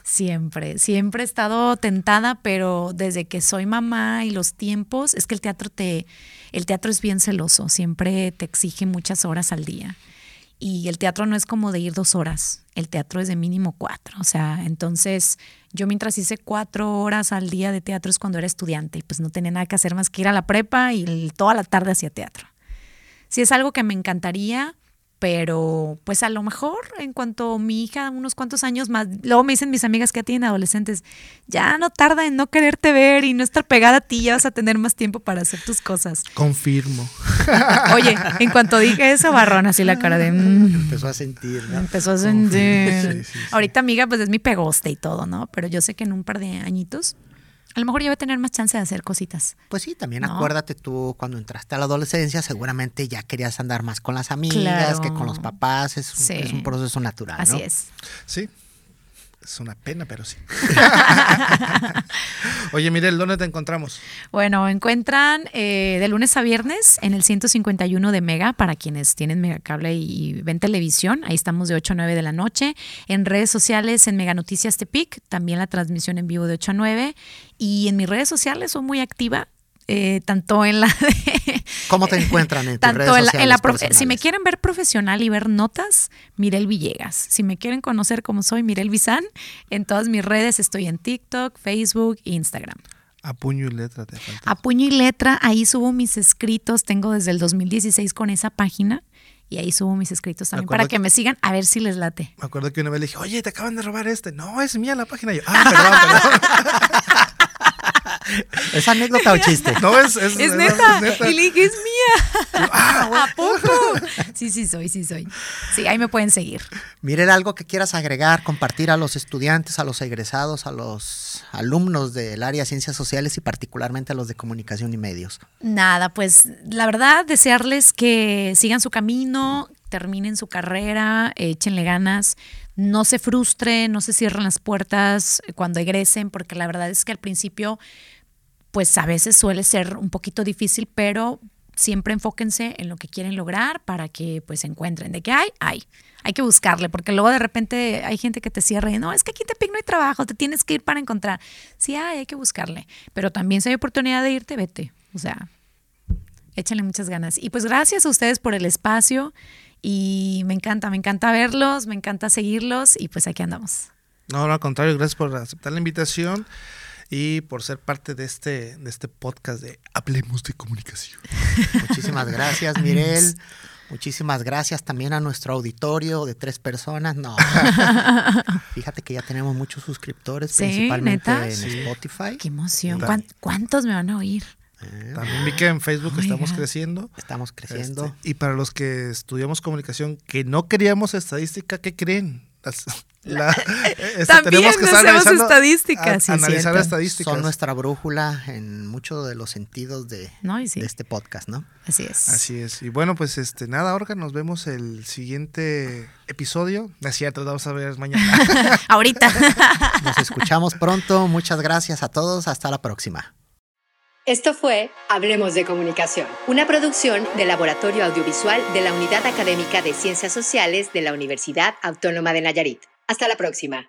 Siempre, siempre he estado tentada, pero desde que soy mamá y los tiempos, es que el teatro te, el teatro es bien celoso, siempre te exige muchas horas al día. Y el teatro no es como de ir dos horas, el teatro es de mínimo cuatro. O sea, entonces yo mientras hice cuatro horas al día de teatro es cuando era estudiante y pues no tenía nada que hacer más que ir a la prepa y toda la tarde hacía teatro. Sí es algo que me encantaría, pero pues a lo mejor en cuanto mi hija, unos cuantos años más, luego me dicen mis amigas que ya tienen adolescentes, ya no tarda en no quererte ver y no estar pegada a ti, ya vas a tener más tiempo para hacer tus cosas. Confirmo. Oye, en cuanto dije eso, barrón así la cara de... mm, Empezó a sentir, ¿no? empezó a sentir. Sí, sí, sí. Ahorita amiga pues es mi pegoste y todo, ¿no? Pero yo sé que en un par de añitos A lo mejor ya voy a tener más chance de hacer cositas. Pues sí, también No. acuérdate tú cuando entraste a la adolescencia, seguramente ya querías andar más con las amigas Claro. que con los papás. Es, un- Sí. es un proceso natural. Así ¿no? es. Sí. Es una pena, pero sí. Oye, Mirel, ¿dónde te encontramos? Bueno, encuentran eh, de lunes a viernes en el 151 de Mega para quienes tienen Mega Cable y, y ven televisión. Ahí estamos de 8 a 9 de la noche. En redes sociales en Mega Noticias Tepic, también la transmisión en vivo de 8 a 9. Y en mis redes sociales soy muy activa. Eh, tanto en la de- ¿Cómo te encuentran en tus tanto redes en la- en sociales la si me quieren ver profesional y ver notas, Mirel Villegas. Si me quieren conocer como soy, Mirel Bizán, en todas mis redes estoy en TikTok, Facebook e Instagram. A puño y letra te falta. A puño y letra, ahí subo mis escritos, tengo desde el 2016 con esa página y ahí subo mis escritos también para que que- me sigan a ver si les late. Me acuerdo que una vez le dije, oye, te acaban de robar este. No, es mía la página. Y yo, ah, perdón, perdón. ¿Es anécdota o chiste? No, es, es, Es neta, neta. y le dije, es mía. Ah, ¿A poco? Sí, sí soy, sí soy. Sí, ahí me pueden seguir. Miren, algo que quieras agregar, compartir a los estudiantes, a los egresados, a los alumnos del área de ciencias sociales y particularmente a los de comunicación y medios. Nada, pues la verdad, desearles que sigan su camino, terminen su carrera, échenle ganas, no se frustren, no se cierren las puertas cuando egresen, porque la verdad es que al principio, pues a veces suele ser un poquito difícil, pero siempre enfóquense en lo que quieren lograr para que pues encuentren. De que hay, hay. Hay que buscarle, porque luego de repente hay gente que te cierra y no, es que aquí te no hay trabajo, te tienes que ir para encontrar. Sí, hay, hay que buscarle. Pero también si hay oportunidad de irte, vete. O sea, échenle muchas ganas. Y pues gracias a ustedes por el espacio y me encanta, me encanta verlos, me encanta seguirlos y pues aquí andamos. No, no, al contrario, gracias por aceptar la invitación y por ser parte de este, de este podcast de Hablemos de Comunicación. Muchísimas gracias, Mirel. Muchísimas gracias también a nuestro auditorio de tres personas. No. Fíjate que ya tenemos muchos suscriptores, Sí, principalmente ¿neta? en Sí. Spotify. Qué emoción. Dale. ¿Cuán- ¿Cuántos me van a oír? También vi que en Facebook Oh estamos creciendo. Estamos creciendo. Este, y para los que estudiamos comunicación, que no queríamos estadística, ¿qué creen? Las- la- este, También estar hacemos estadísticas, sí, analizar estadísticas. Son nuestra brújula en muchos de los sentidos de, No, y sí. de este podcast, ¿no? Así es. Así es. Y bueno, pues este, nada, Orga, nos vemos el siguiente episodio. Así ya tratamos a ver mañana. Ahorita. Nos escuchamos pronto. Muchas gracias a todos. Hasta la próxima. Esto fue Hablemos de Comunicación, una producción del Laboratorio Audiovisual de la Unidad Académica de Ciencias Sociales de la Universidad Autónoma de Nayarit. Hasta la próxima.